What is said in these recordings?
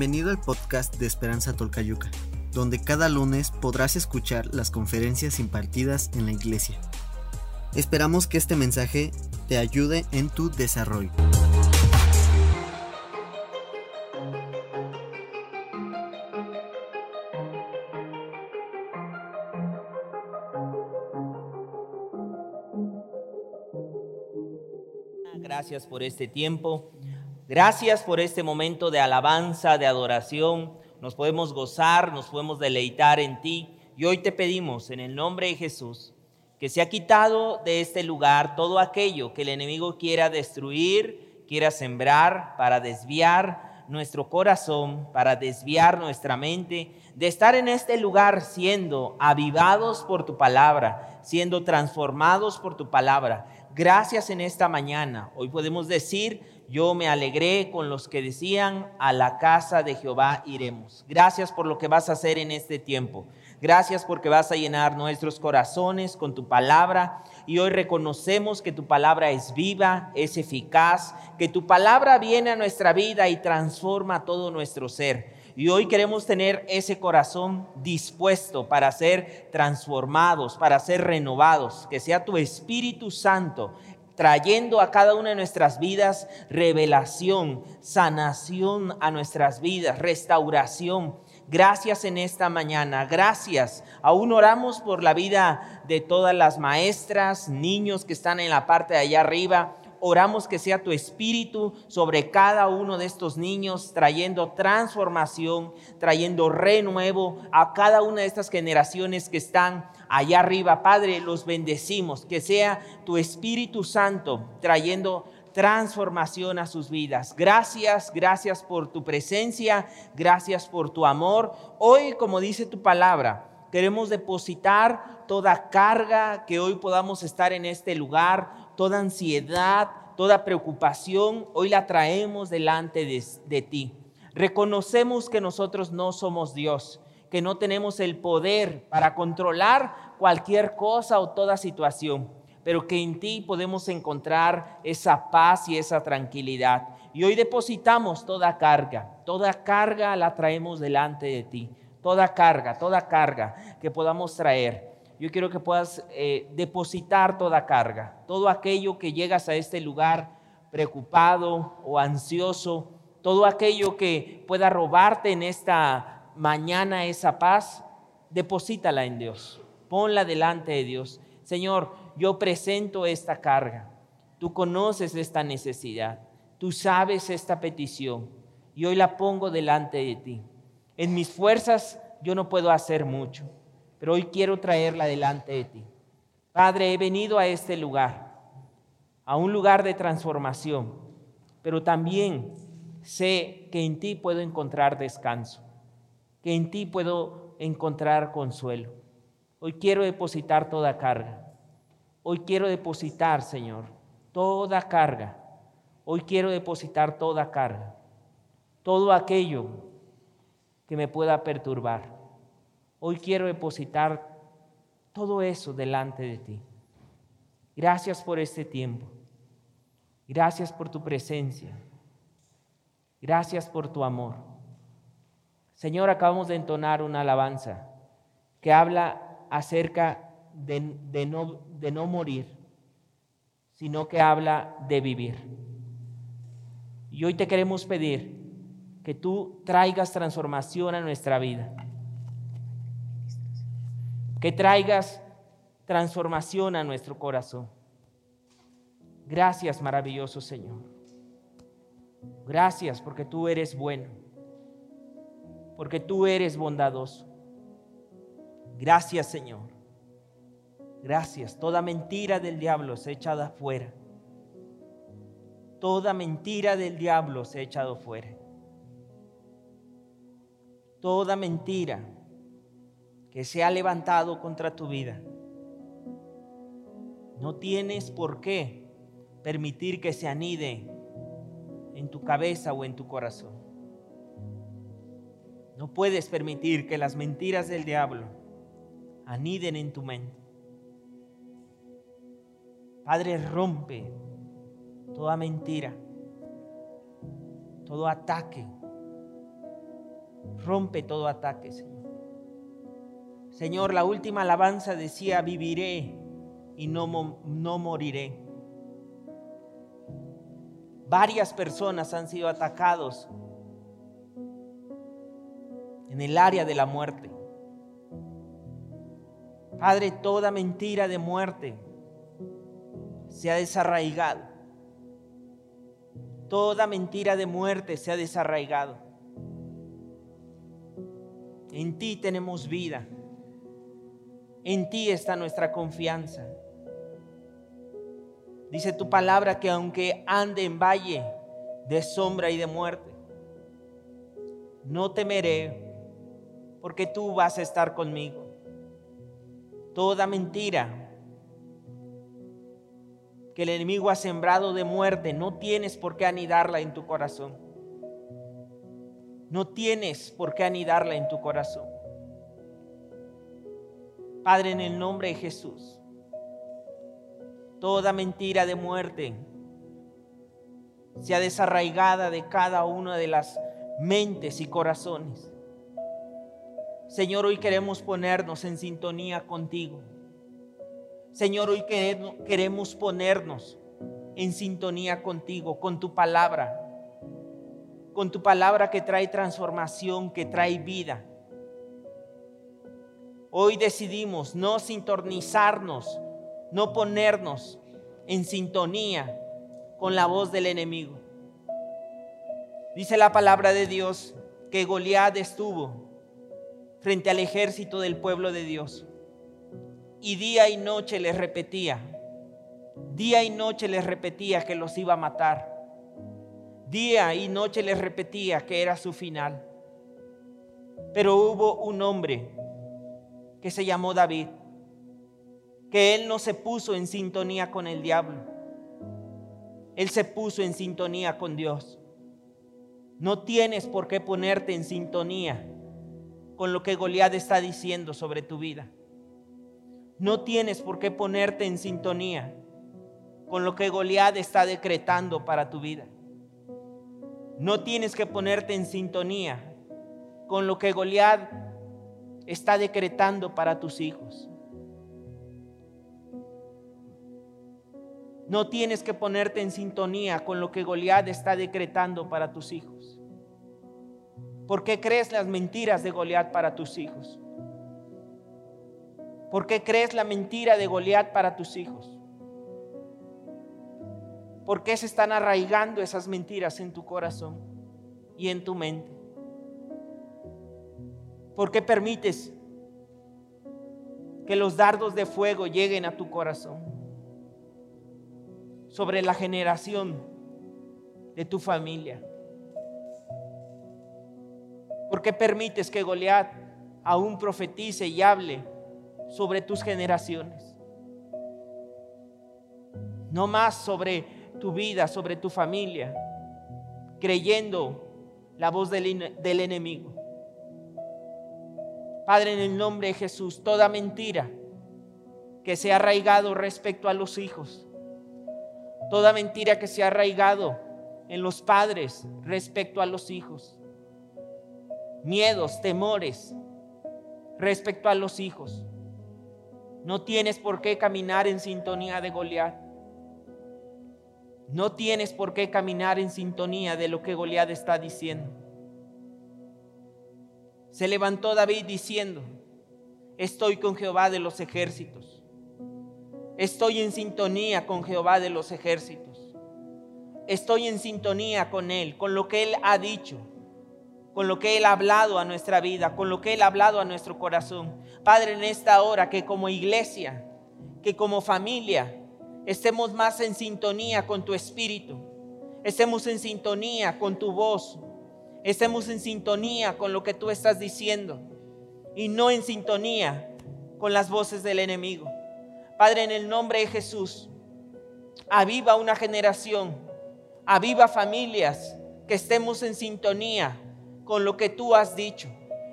Bienvenido al podcast de Esperanza Tolcayuca, donde cada lunes podrás escuchar las conferencias impartidas en la iglesia. Esperamos que este mensaje te ayude en tu desarrollo. Gracias por este tiempo. Gracias por este momento de alabanza, de adoración. Nos podemos gozar, nos podemos deleitar en ti. Y hoy te pedimos, en el nombre de Jesús, que se ha quitado de este lugar todo aquello que el enemigo quiera destruir, quiera sembrar para desviar nuestro corazón, para desviar nuestra mente, de estar en este lugar siendo avivados por tu palabra, siendo transformados por tu palabra. Gracias en esta mañana. Hoy podemos decir, yo me alegré con los que decían, a la casa de Jehová iremos. Gracias por lo que vas a hacer en este tiempo. Gracias porque vas a llenar nuestros corazones con tu palabra. Y hoy reconocemos que tu palabra es viva, es eficaz, que tu palabra viene a nuestra vida y transforma todo nuestro ser. Y hoy queremos tener ese corazón dispuesto para ser transformados, para ser renovados. Que sea tu Espíritu Santo trayendo a cada una de nuestras vidas revelación, sanación a nuestras vidas, restauración. Gracias en esta mañana, gracias. Aún oramos por la vida de todas las maestras, niños que están en la parte de allá arriba, oramos que sea tu espíritu sobre cada uno de estos niños, trayendo transformación, trayendo renuevo a cada una de estas generaciones que están allá arriba. Padre, los bendecimos, que sea tu Espíritu Santo trayendo transformación a sus vidas. Gracias, gracias por tu presencia, gracias por tu amor. Hoy, como dice tu palabra, queremos depositar toda carga que hoy podamos estar en este lugar, toda ansiedad, toda preocupación, hoy la traemos delante de, ti. Reconocemos que nosotros no somos Dios, que no tenemos el poder para controlar cualquier cosa o toda situación, pero que en ti podemos encontrar esa paz y esa tranquilidad. Y hoy depositamos toda carga, toda carga la traemos delante de ti, toda carga, toda carga que podamos traer yo quiero que puedas eh, depositar toda carga, todo aquello que llegas a este lugar preocupado o ansioso, todo aquello que pueda robarte en esta mañana esa paz, deposítala en Dios, ponla delante de Dios. Señor, yo presento esta carga, tú conoces esta necesidad, tú sabes esta petición. Y hoy la pongo delante de ti. En mis fuerzas yo no puedo hacer mucho pero hoy quiero traerla delante de ti. Padre, he venido a este lugar, a un lugar de transformación, pero también sé que en ti puedo encontrar descanso, que en ti puedo encontrar consuelo. Hoy quiero depositar toda carga. Hoy quiero depositar, Señor, toda carga. Hoy quiero depositar toda carga. Todo aquello que me pueda perturbar. Hoy quiero depositar todo eso delante de ti. Gracias por este tiempo. Gracias por tu presencia. Gracias por tu amor. Señor, acabamos de entonar una alabanza que habla acerca de, no, de no morir, sino que habla de vivir. Y hoy te queremos pedir que tú traigas transformación a nuestra vida que traigas transformación a nuestro corazón. Gracias, maravilloso Señor. Gracias porque tú eres bueno, porque tú eres bondadoso. Gracias, Señor. Gracias. Toda mentira del diablo se ha echado afuera. Toda mentira del diablo se ha echado fuera. Toda mentira que se ha levantado contra tu vida. No tienes por qué permitir que se anide en tu cabeza o en tu corazón. No puedes permitir que las mentiras del diablo aniden en tu mente. Padre, rompe toda mentira, todo ataque, Rompe todo ataque, Señor. Señor, la última alabanza decía, viviré y no, no moriré. Varias personas han sido atacados en el área de la muerte. Padre, toda mentira de muerte se ha desarraigado. Toda mentira de muerte se ha desarraigado. En ti tenemos vida. En ti está nuestra confianza. Dice tu palabra que aunque ande en valle de sombra y de muerte, no temeré porque tú vas a estar conmigo. Toda mentira que el enemigo ha sembrado de muerte, no tienes por qué anidarla en tu corazón. No tienes por qué anidarla en tu corazón. Padre, en el nombre de Jesús, toda mentira de muerte sea desarraigada de cada una de las mentes y corazones. Señor, hoy queremos ponernos en sintonía contigo. Señor, hoy queremos ponernos en sintonía contigo, con tu palabra, con tu palabra que trae transformación, que trae vida. Hoy decidimos no sintonizarnos no ponernos en sintonía con la voz del enemigo. Dice la palabra de Dios que Goliat estuvo frente al ejército del pueblo de Dios y día y noche les repetía, día y noche les repetía que los iba a matar. Día y noche les repetía que era su final. Pero hubo un hombre que se llamó David que él no se puso en sintonía con el diablo. Él se puso en sintonía con Dios. No tienes por qué ponerte en sintonía con lo que Goliat está diciendo sobre tu vida. No tienes por qué ponerte en sintonía con lo que Goliat está decretando para tu vida. No tienes que ponerte en sintonía con lo que Goliat está decretando para tus hijos. No tienes que ponerte en sintonía con lo que Goliat está decretando para tus hijos. ¿Por qué crees las mentiras de Goliat para tus hijos? ¿Por qué crees la mentira de Goliat para tus hijos? ¿Por qué se están arraigando esas mentiras en tu corazón y en tu mente? ¿Por qué permites que los dardos de fuego lleguen a tu corazón? sobre la generación de tu familia? ¿Por qué permites que Goliat aún profetice y hable sobre tus generaciones? No más sobre tu vida, sobre tu familia, creyendo la voz del, del enemigo. Padre, en el nombre de Jesús, toda mentira que se ha arraigado respecto a los hijos, toda mentira que se ha arraigado en los padres respecto a los hijos, miedos, temores respecto a los hijos. No tienes por qué caminar en sintonía de Goliat. No tienes por qué caminar en sintonía de lo que Goliat está diciendo. Se levantó David diciendo, estoy con Jehová de los ejércitos Estoy en sintonía con Jehová de los ejércitos. Estoy en sintonía con Él, con lo que Él ha dicho, con lo que Él ha hablado a nuestra vida, con lo que Él ha hablado a nuestro corazón. Padre, en esta hora que como iglesia, que como familia, estemos más en sintonía con tu espíritu, estemos en sintonía con tu voz, estemos en sintonía con lo que tú estás diciendo y no en sintonía con las voces del enemigo. Padre, en el nombre de Jesús, aviva una generación, aviva familias, que estemos en sintonía con lo que tú has dicho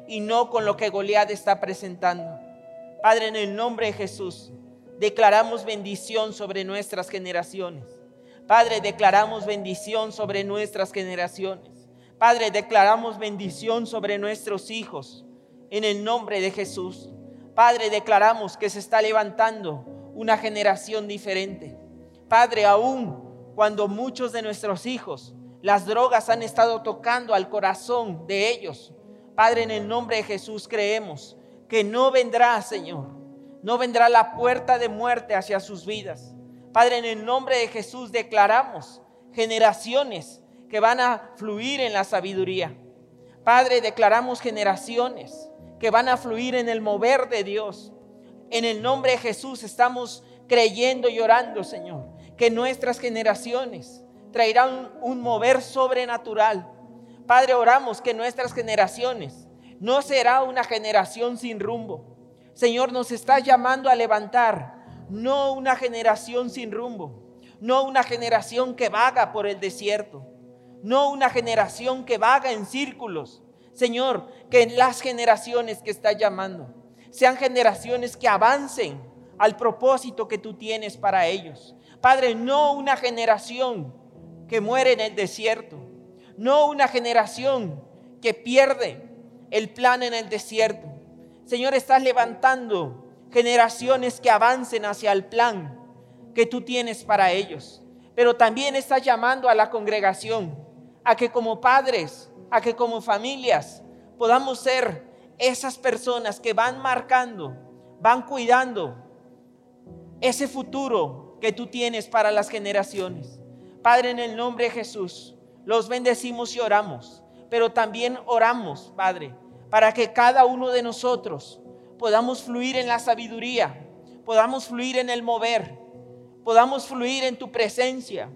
y no con lo que Goliat está presentando. Padre, en el nombre de Jesús, declaramos bendición sobre nuestras generaciones. Padre, declaramos bendición sobre nuestras generaciones. Padre, declaramos bendición sobre nuestros hijos en el nombre de Jesús. Padre, declaramos que se está levantando una generación diferente. Padre, aún cuando muchos de nuestros hijos, las drogas han estado tocando al corazón de ellos. Padre, en el nombre de Jesús creemos que no vendrá, Señor, no vendrá la puerta de muerte hacia sus vidas. Padre, en el nombre de Jesús declaramos generaciones que van a fluir en la sabiduría. Padre, declaramos generaciones que van a fluir en el mover de Dios. En el nombre de Jesús estamos creyendo y orando, Señor, que nuestras generaciones traerán un, mover sobrenatural. Padre, oramos que nuestras generaciones no será una generación sin rumbo. Señor, nos está llamando a levantar, no una generación sin rumbo, no una generación que vaga por el desierto, no una generación que vaga en círculos. Señor, que las generaciones que está llamando sean generaciones que avancen al propósito que tú tienes para ellos. Padre, no una generación que muere en el desierto, no una generación que pierde el plan en el desierto. Señor, estás levantando generaciones que avancen hacia el plan que tú tienes para ellos. Pero también estás llamando a la congregación a que como padres, a que como familias podamos ser esas personas que van marcando, van cuidando ese futuro que tú tienes para las generaciones. Padre, en el nombre de Jesús, los bendecimos y oramos, pero también oramos, Padre, para que cada uno de nosotros podamos fluir en la sabiduría, podamos fluir en el mover, podamos fluir en tu presencia,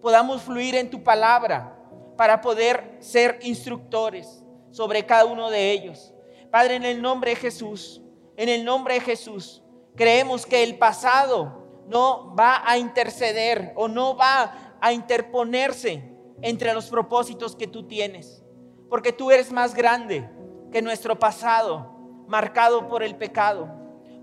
podamos fluir en tu palabra para poder ser instructores sobre cada uno de ellos. Padre, en el nombre de Jesús, en el nombre de Jesús, creemos que el pasado no va a interceder o no va a interponerse entre los propósitos que tú tienes, porque tú eres más grande que nuestro pasado marcado por el pecado,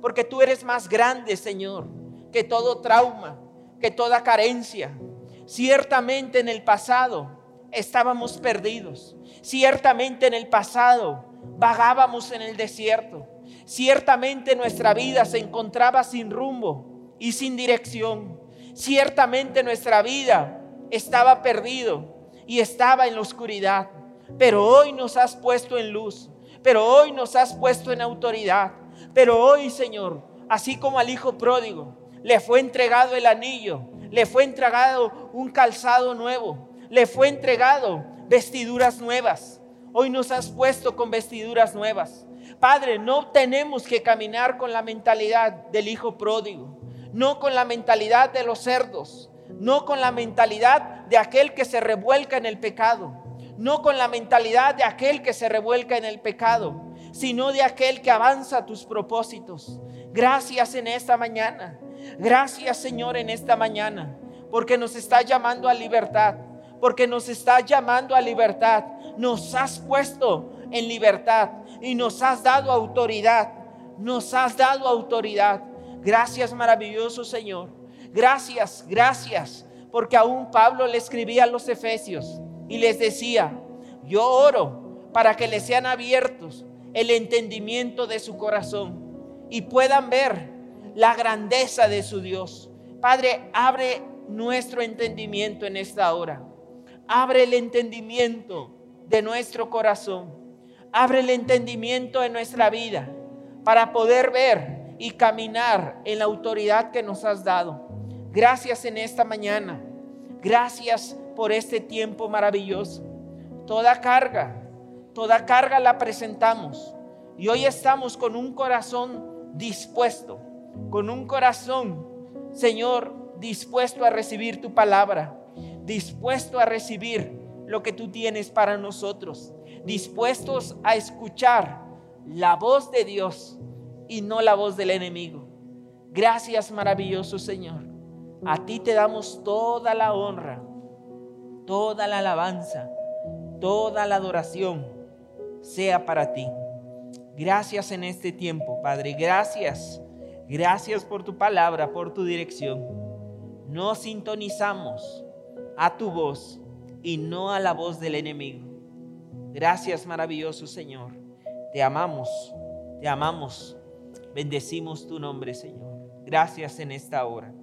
porque tú eres más grande, Señor, que todo trauma, que toda carencia. Ciertamente en el pasado estábamos perdidos. Ciertamente en el pasado vagábamos en el desierto. Ciertamente nuestra vida se encontraba sin rumbo y sin dirección. Ciertamente nuestra vida estaba perdido y estaba en la oscuridad. Pero hoy nos has puesto en luz. Pero hoy nos has puesto en autoridad. Pero hoy, Señor, así como al hijo pródigo, le fue entregado el anillo, le fue entregado un calzado nuevo, le fue entregado vestiduras nuevas. Hoy nos has puesto con vestiduras nuevas. Padre, no tenemos que caminar con la mentalidad del hijo pródigo, no con la mentalidad de los cerdos, no con la mentalidad de aquel que se revuelca en el pecado, no con la mentalidad de aquel que se revuelca en el pecado, sino de aquel que avanza tus propósitos. Gracias en esta mañana. Gracias Señor en esta mañana, porque nos está llamando a libertad porque nos está llamando a libertad. Nos has puesto en libertad y nos has dado autoridad. Nos has dado autoridad. Gracias maravilloso Señor. Gracias, gracias. Porque aún Pablo le escribía a los efesios y les decía, yo oro para que les sean abiertos el entendimiento de su corazón y puedan ver la grandeza de su Dios. Padre, abre nuestro entendimiento en esta hora. Abre el entendimiento de nuestro corazón. Abre el entendimiento de nuestra vida para poder ver y caminar en la autoridad que nos has dado. Gracias en esta mañana. Gracias por este tiempo maravilloso. Toda carga, toda carga la presentamos. Y hoy estamos con un corazón dispuesto, con un corazón, Señor, dispuesto a recibir tu palabra dispuesto a recibir lo que tú tienes para nosotros, dispuestos a escuchar la voz de Dios y no la voz del enemigo. Gracias maravilloso Señor. A ti te damos toda la honra, toda la alabanza, toda la adoración sea para ti. Gracias en este tiempo, Padre. Gracias. Gracias por tu palabra, por tu dirección. Nos sintonizamos a tu voz y no a la voz del enemigo. Gracias maravilloso Señor. Te amamos, te amamos. Bendecimos tu nombre Señor. Gracias en esta hora.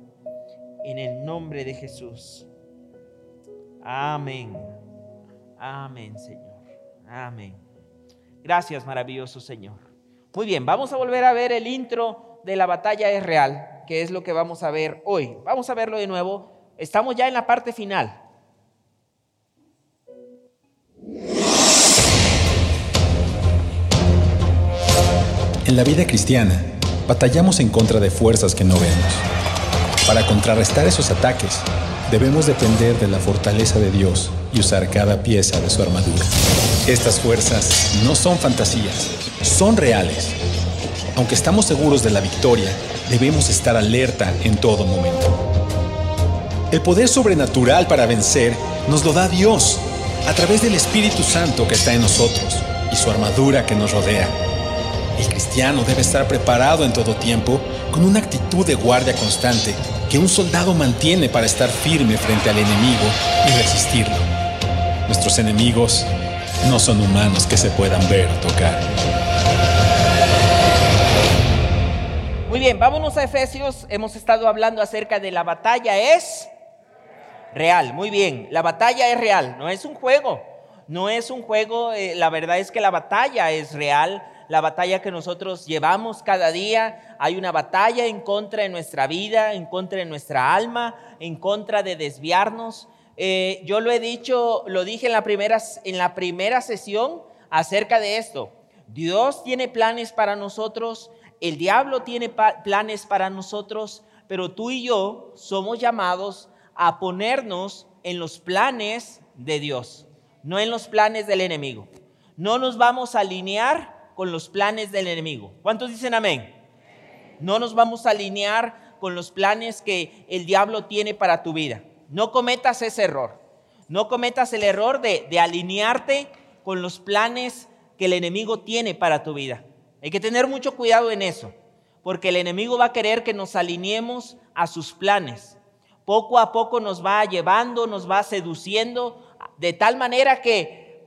En el nombre de Jesús. Amén. Amén Señor. Amén. Gracias maravilloso Señor. Muy bien, vamos a volver a ver el intro de la batalla es real, que es lo que vamos a ver hoy. Vamos a verlo de nuevo. Estamos ya en la parte final. En la vida cristiana, batallamos en contra de fuerzas que no vemos. Para contrarrestar esos ataques, debemos depender de la fortaleza de Dios y usar cada pieza de su armadura. Estas fuerzas no son fantasías, son reales. Aunque estamos seguros de la victoria, debemos estar alerta en todo momento. El poder sobrenatural para vencer nos lo da Dios a través del Espíritu Santo que está en nosotros y su armadura que nos rodea. El cristiano debe estar preparado en todo tiempo con una actitud de guardia constante que un soldado mantiene para estar firme frente al enemigo y resistirlo. Nuestros enemigos no son humanos que se puedan ver o tocar. Muy bien, vámonos a Efesios. Hemos estado hablando acerca de la batalla es real. Muy bien, la batalla es real, no es un juego. No es un juego, eh, la verdad es que la batalla es real la batalla que nosotros llevamos cada día. Hay una batalla en contra de nuestra vida, en contra de nuestra alma, en contra de desviarnos. Eh, yo lo he dicho, lo dije en la, primera, en la primera sesión acerca de esto. Dios tiene planes para nosotros, el diablo tiene planes para nosotros, pero tú y yo somos llamados a ponernos en los planes de Dios, no en los planes del enemigo. No nos vamos a alinear con los planes del enemigo. ¿Cuántos dicen amén? No nos vamos a alinear con los planes que el diablo tiene para tu vida. No cometas ese error. No cometas el error de, de alinearte con los planes que el enemigo tiene para tu vida. Hay que tener mucho cuidado en eso, porque el enemigo va a querer que nos alineemos a sus planes. Poco a poco nos va llevando, nos va seduciendo, de tal manera que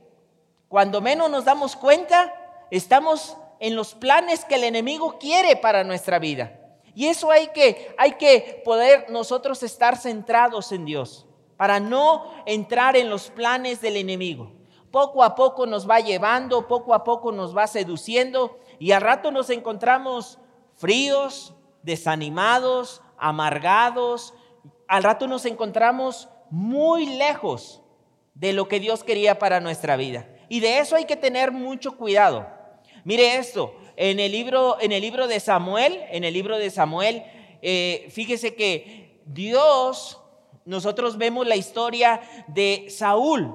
cuando menos nos damos cuenta, estamos en los planes que el enemigo quiere para nuestra vida. Y eso hay que, hay que poder nosotros estar centrados en Dios para no entrar en los planes del enemigo. Poco a poco nos va llevando, poco a poco nos va seduciendo y al rato nos encontramos fríos, desanimados, amargados. Al rato nos encontramos muy lejos de lo que Dios quería para nuestra vida. Y de eso hay que tener mucho cuidado. Mire esto, en el libro, en el libro de Samuel, en el libro de Samuel, eh, fíjese que Dios, nosotros vemos la historia de Saúl,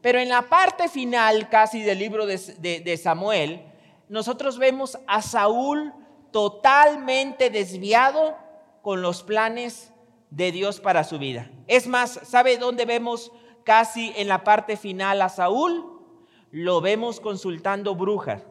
pero en la parte final casi del libro de, de Samuel, nosotros vemos a Saúl totalmente desviado con los planes de Dios para su vida. Es más, ¿sabe dónde vemos casi en la parte final a Saúl? Lo vemos consultando brujas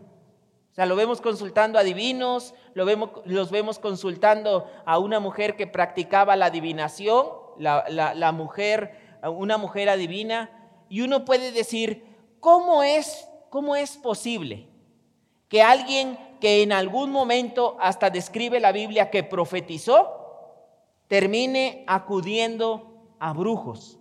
sea, lo vemos consultando a divinos, lo vemos, los vemos consultando a una mujer que practicaba la adivinación, la, mujer, una mujer adivina, y uno puede decir, ¿cómo es, ¿cómo es posible que alguien que en algún momento hasta describe la Biblia que profetizó, termine acudiendo a brujos?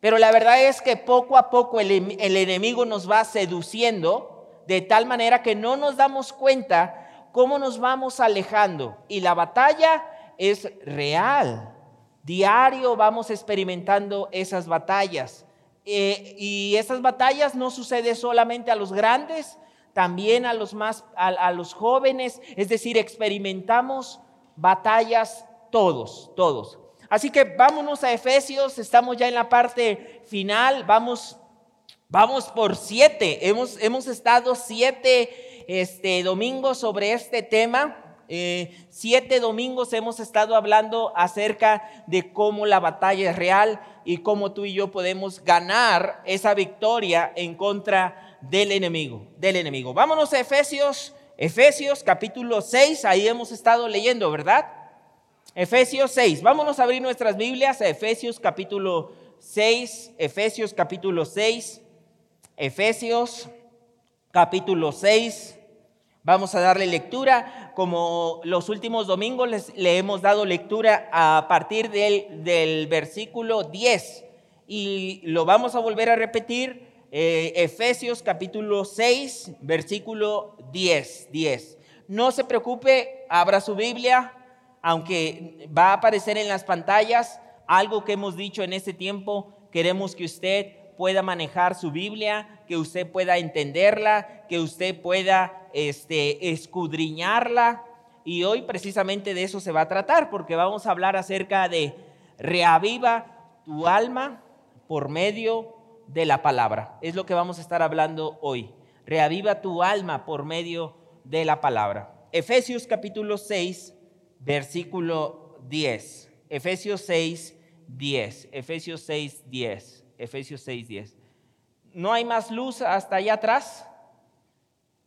Pero la verdad es que poco a poco el, el enemigo nos va seduciendo de tal manera que no nos damos cuenta cómo nos vamos alejando. Y la batalla es real. Diario vamos experimentando esas batallas. Eh, y esas batallas no sucede solamente a los grandes, también a los más, a los jóvenes. Es decir, experimentamos batallas todos, todos. Así que vámonos a Efesios, estamos ya en la parte final, vamos Vamos por siete. Hemos, hemos estado siete este, domingos sobre este tema. Eh, siete domingos hemos estado hablando acerca de cómo la batalla es real y cómo tú y yo podemos ganar esa victoria en contra del enemigo, del enemigo. Vámonos a Efesios, Efesios capítulo 6, ahí hemos estado leyendo, ¿verdad? Efesios 6. Vámonos a abrir nuestras Biblias a Efesios capítulo 6, Efesios capítulo 6. Efesios capítulo 6. Vamos a darle lectura. Como los últimos domingos les, le hemos dado lectura a partir del, versículo 10. Y lo vamos a volver a repetir. Eh, Efesios capítulo 6, versículo 10, 10. No se preocupe, abra su Biblia, aunque va a aparecer en las pantallas algo que hemos dicho en este tiempo. Queremos que usted pueda manejar su Biblia, que usted pueda entenderla, que usted pueda este, escudriñarla. Y hoy precisamente de eso se va a tratar, porque vamos a hablar acerca de reaviva tu alma por medio de la palabra. Es lo que vamos a estar hablando hoy. Reaviva tu alma por medio de la palabra. Efesios capítulo 6, versículo 10. Efesios 6, 10. Efesios 6, 10. Efesios 6, 10. ¿No hay más luz hasta allá atrás?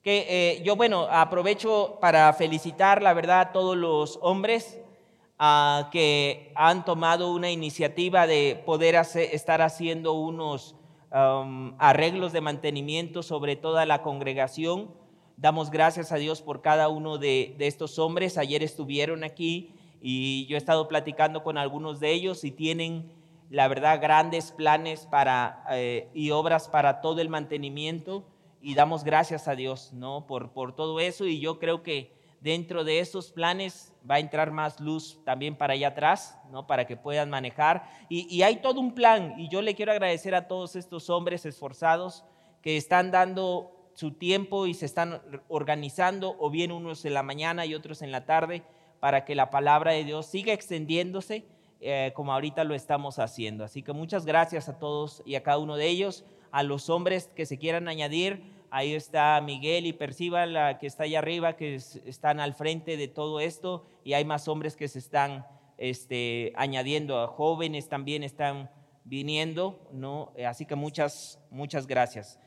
Que eh, yo, bueno, aprovecho para felicitar, la verdad, a todos los hombres ah, que han tomado una iniciativa de poder estar haciendo unos um, arreglos de mantenimiento sobre toda la congregación. Damos gracias a Dios por cada uno de, de estos hombres. Ayer estuvieron aquí y yo he estado platicando con algunos de ellos y tienen la verdad, grandes planes para, eh, y obras para todo el mantenimiento y damos gracias a Dios, ¿no? Por, por todo eso y yo creo que dentro de esos planes va a entrar más luz también para allá atrás, ¿no? Para que puedan manejar. Y, y hay todo un plan y yo le quiero agradecer a todos estos hombres esforzados que están dando su tiempo y se están organizando, o bien unos en la mañana y otros en la tarde, para que la palabra de Dios siga extendiéndose eh, como ahorita lo estamos haciendo. Así que muchas gracias a todos y a cada uno de ellos, a los hombres que se quieran añadir. Ahí está Miguel y Perciba, la que está allá arriba, que están al frente de todo esto, y hay más hombres que se están este, añadiendo, jóvenes también están viniendo, ¿no? Así que muchas, muchas gracias.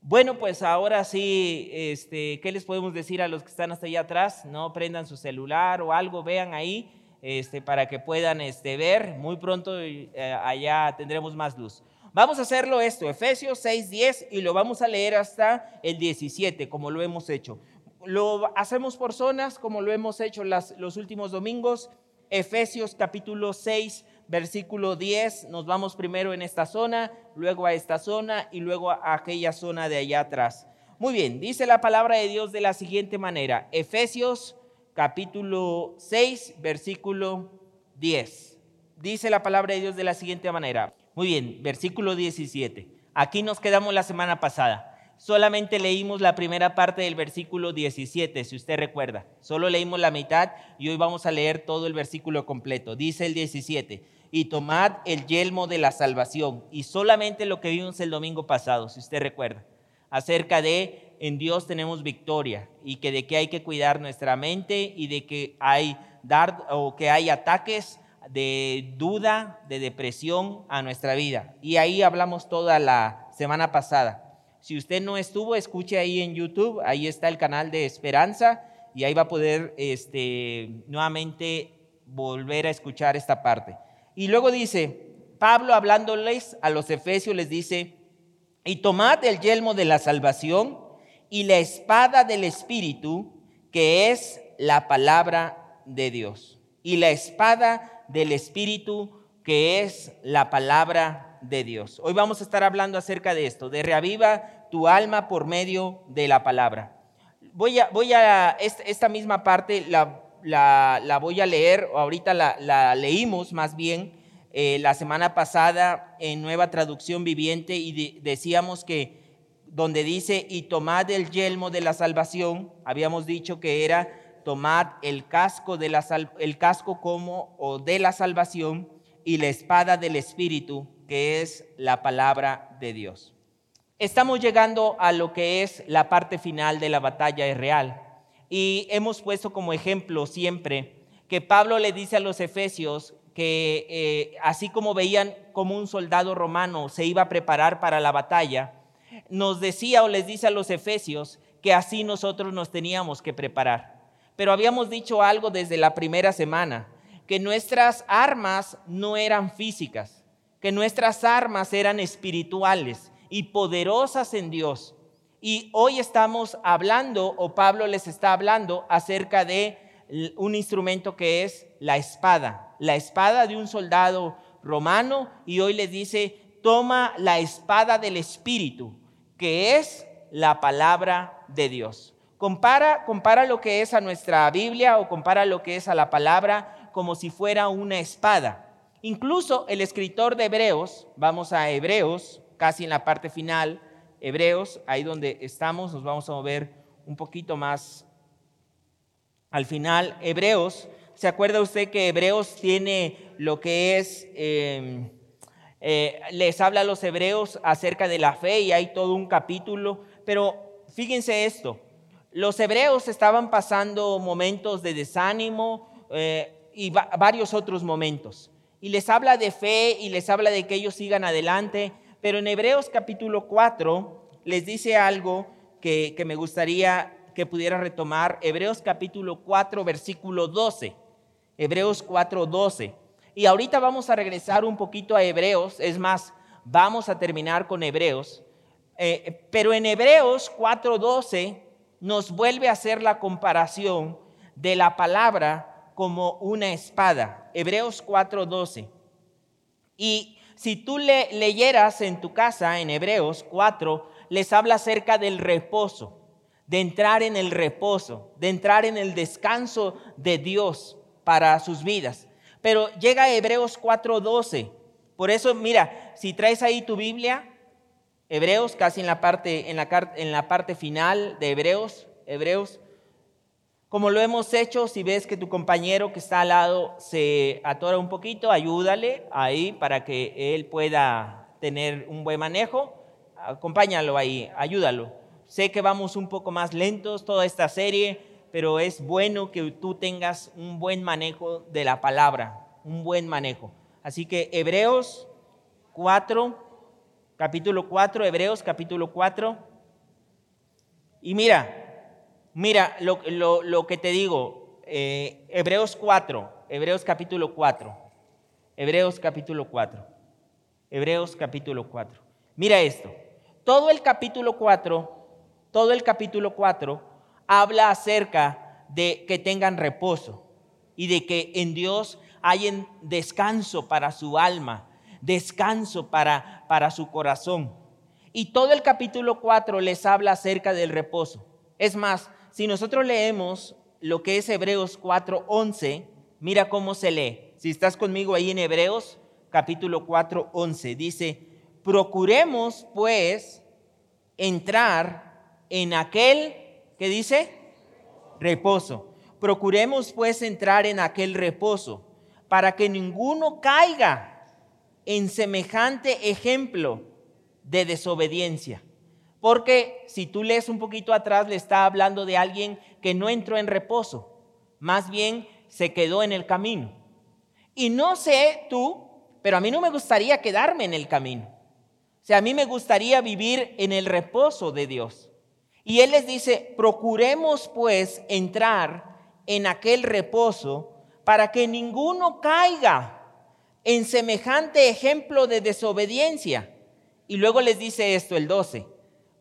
Bueno, pues ahora sí, este, ¿qué les podemos decir a los que están hasta allá atrás? No prendan su celular o algo, vean ahí este, para que puedan este, ver. Muy pronto eh, allá tendremos más luz. Vamos a hacerlo esto, Efesios 6, 10, y lo vamos a leer hasta el 17, como lo hemos hecho. Lo hacemos por zonas, como lo hemos hecho los últimos domingos. Efesios capítulo 6, versículo 10, nos vamos primero en esta zona, luego a esta zona y luego a aquella zona de allá atrás. Muy bien, dice la palabra de Dios de la siguiente manera, Efesios capítulo 6, versículo 10. Dice la palabra de Dios de la siguiente manera. Muy bien, versículo 17. Aquí nos quedamos la semana pasada. Solamente leímos la primera parte del versículo 17, si usted recuerda. Solo leímos la mitad y hoy vamos a leer todo el versículo completo. Dice el 17, y tomad el yelmo de la salvación. Y solamente lo que vimos el domingo pasado, si usted recuerda, acerca de en Dios tenemos victoria y que de que hay que cuidar nuestra mente y de que hay dar o que hay ataques de duda, de depresión a nuestra vida. Y ahí hablamos toda la semana pasada. Si usted no estuvo, escuche ahí en YouTube, ahí está el canal de Esperanza y ahí va a poder este, nuevamente volver a escuchar esta parte. Y luego dice, Pablo hablándoles a los efesios les dice, y tomad el yelmo de la salvación y la espada del Espíritu, que es la palabra de Dios. Y la espada del Espíritu, que es la palabra de Dios. Hoy vamos a estar hablando acerca de esto, de reaviva tu alma por medio de la palabra. Voy a, voy a esta, misma parte la, la, voy a leer, ahorita la, leímos más bien eh, la semana pasada en nueva traducción viviente y decíamos que donde dice, y tomad el yelmo de la salvación, habíamos dicho que era tomad el casco, de la el casco como o de la salvación y la espada del Espíritu, que es la palabra de Dios. Estamos llegando a lo que es la parte final de la batalla real y hemos puesto como ejemplo siempre que Pablo le dice a los efesios que eh, así como veían como un soldado romano se iba a preparar para la batalla, nos decía o les dice a los efesios que así nosotros nos teníamos que preparar. Pero habíamos dicho algo desde la primera semana, que nuestras armas no eran físicas, que nuestras armas eran espirituales y poderosas en Dios. Y hoy estamos hablando, o Pablo les está hablando, acerca de un instrumento que es la espada, la espada de un soldado romano, y hoy les dice, toma la espada del Espíritu, que es la palabra de Dios. Compara, compara lo que es a nuestra Biblia o compara lo que es a la palabra como si fuera una espada. Incluso el escritor de Hebreos, vamos a Hebreos, casi en la parte final, Hebreos, ahí donde estamos, nos vamos a mover un poquito más al final. Hebreos, ¿se acuerda usted que Hebreos tiene lo que es, em, eh, les habla a los hebreos acerca de la fe y hay todo un capítulo, pero fíjense esto, los hebreos estaban pasando momentos de desánimo eh, y varios otros momentos. Y les habla de fe y les habla de que ellos sigan adelante. Pero en Hebreos capítulo 4 les dice algo que, que me gustaría que pudiera retomar. Hebreos capítulo 4 versículo 12. Hebreos 4, 12. Y ahorita vamos a regresar un poquito a Hebreos. Es más, vamos a terminar con Hebreos. Eh, pero en Hebreos 4, 12 nos vuelve a hacer la comparación de la palabra como una espada. Hebreos 4:12. Y si tú le, leyeras en tu casa, en Hebreos 4, les habla acerca del reposo, de entrar en el reposo, de entrar en el descanso de Dios para sus vidas. Pero llega Hebreos 4:12. Por eso, mira, si traes ahí tu Biblia, Hebreos, casi en la parte, en la, en la parte final de Hebreos, Hebreos, como lo hemos hecho, si ves que tu compañero que está al lado se atora un poquito, ayúdale ahí para que él pueda tener un buen manejo. Acompáñalo ahí, ayúdalo. Sé que vamos un poco más lentos toda esta serie, pero es bueno que tú tengas un buen manejo de la palabra, un buen manejo. Así que Hebreos 4, capítulo 4, Hebreos capítulo 4. Y mira, mira lo, que te digo, eh, Hebreos 4, Hebreos capítulo 4, Hebreos capítulo 4, Hebreos capítulo 4. Mira esto, todo el capítulo 4, todo el capítulo 4 habla acerca de que tengan reposo y de que en Dios hay descanso para su alma, descanso para, para su corazón. Y todo el capítulo 4 les habla acerca del reposo. Es más, si nosotros leemos lo que es Hebreos 4:11, mira cómo se lee. Si estás conmigo ahí en Hebreos capítulo 4:11, dice, procuremos pues entrar en aquel, que dice? Reposo. Procuremos pues entrar en aquel reposo para que ninguno caiga en semejante ejemplo de desobediencia. Porque si tú lees un poquito atrás, le está hablando de alguien que no entró en reposo, más bien se quedó en el camino. Y no sé tú, pero a mí no me gustaría quedarme en el camino. O sea, a mí me gustaría vivir en el reposo de Dios. Y Él les dice, procuremos pues entrar en aquel reposo para que ninguno caiga en semejante ejemplo de desobediencia. Y luego les dice esto el 12,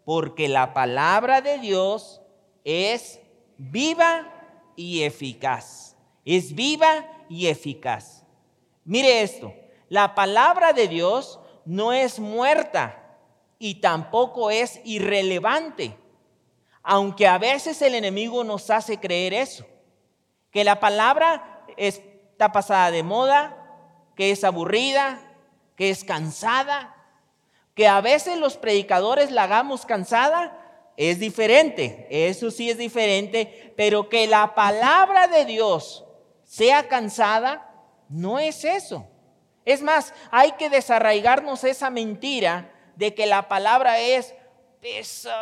porque la palabra de Dios es viva y eficaz. Es viva y eficaz. Mire esto, la palabra de Dios no es muerta y tampoco es irrelevante, aunque a veces el enemigo nos hace creer eso, que la palabra está pasada de moda, que es aburrida, que es cansada, que a veces los predicadores la hagamos cansada, es diferente, eso sí es diferente, pero que la palabra de Dios sea cansada, no es eso. Es más, hay que desarraigarnos esa mentira de que la palabra es pesadísima.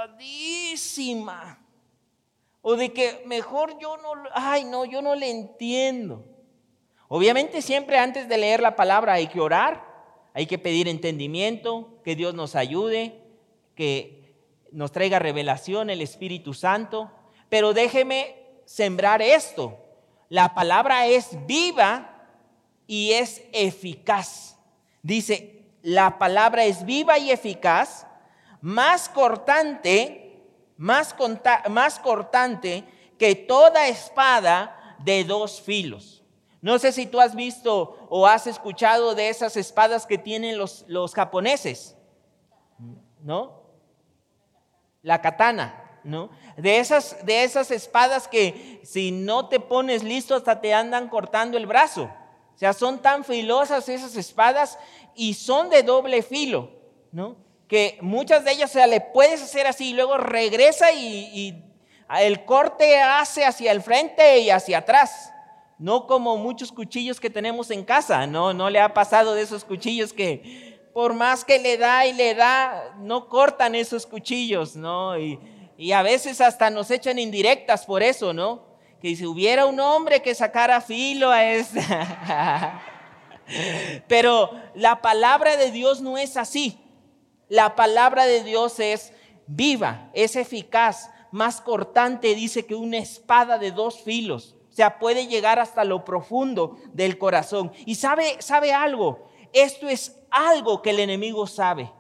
O de que mejor yo no, ay no, yo no le entiendo. Obviamente siempre antes de leer la palabra hay que orar, hay que pedir entendimiento, que Dios nos ayude, que nos traiga revelación el Espíritu Santo. Pero déjeme sembrar esto. La palabra es viva y es eficaz. Dice, la palabra es viva y eficaz, más cortante, más, más cortante que toda espada de dos filos. No sé si tú has visto o has escuchado de esas espadas que tienen los, los japoneses, ¿no? La katana, ¿no? De esas, de esas espadas que si no te pones listo hasta te andan cortando el brazo. O sea, son tan filosas esas espadas y son de doble filo, ¿no? Que muchas de ellas, o sea, le puedes hacer así y luego regresa y, el corte hace hacia el frente y hacia atrás. No como muchos cuchillos que tenemos en casa, ¿no? No le ha pasado de esos cuchillos que por más que le da y le da, no cortan esos cuchillos, ¿no? Y, a veces hasta nos echan indirectas por eso, ¿no? que si hubiera un hombre que sacara filo a esta. Pero la palabra de Dios no es así. La palabra de Dios es viva, es eficaz, más cortante, dice que una espada de dos filos. O sea, puede llegar hasta lo profundo del corazón. Y sabe, sabe algo, esto es algo que el enemigo sabe.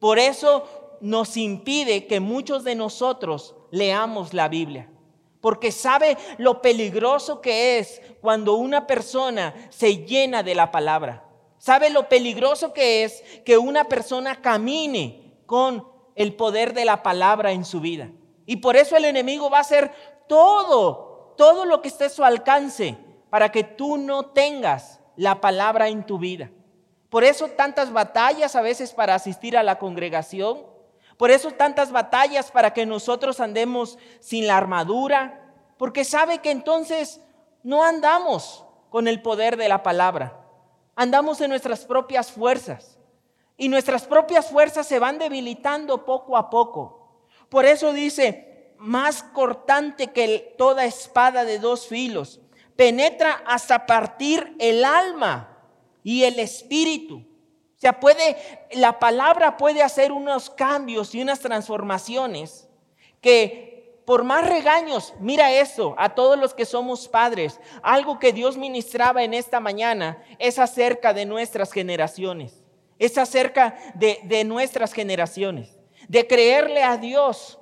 Por eso nos impide que muchos de nosotros leamos la Biblia porque sabe lo peligroso que es cuando una persona se llena de la palabra. Sabe lo peligroso que es que una persona camine con el poder de la palabra en su vida. Y por eso el enemigo va a hacer todo, todo lo que esté a su alcance para que tú no tengas la palabra en tu vida. Por eso tantas batallas a veces para asistir a la congregación, por eso tantas batallas para que nosotros andemos sin la armadura, porque sabe que entonces no andamos con el poder de la palabra, andamos en nuestras propias fuerzas y nuestras propias fuerzas se van debilitando poco a poco. Por eso dice, más cortante que toda espada de dos filos, penetra hasta partir el alma y el espíritu. O sea, puede, la palabra puede hacer unos cambios y unas transformaciones que por más regaños, mira eso, a todos los que somos padres, algo que Dios ministraba en esta mañana es acerca de nuestras generaciones, es acerca de, de nuestras generaciones, de creerle a Dios,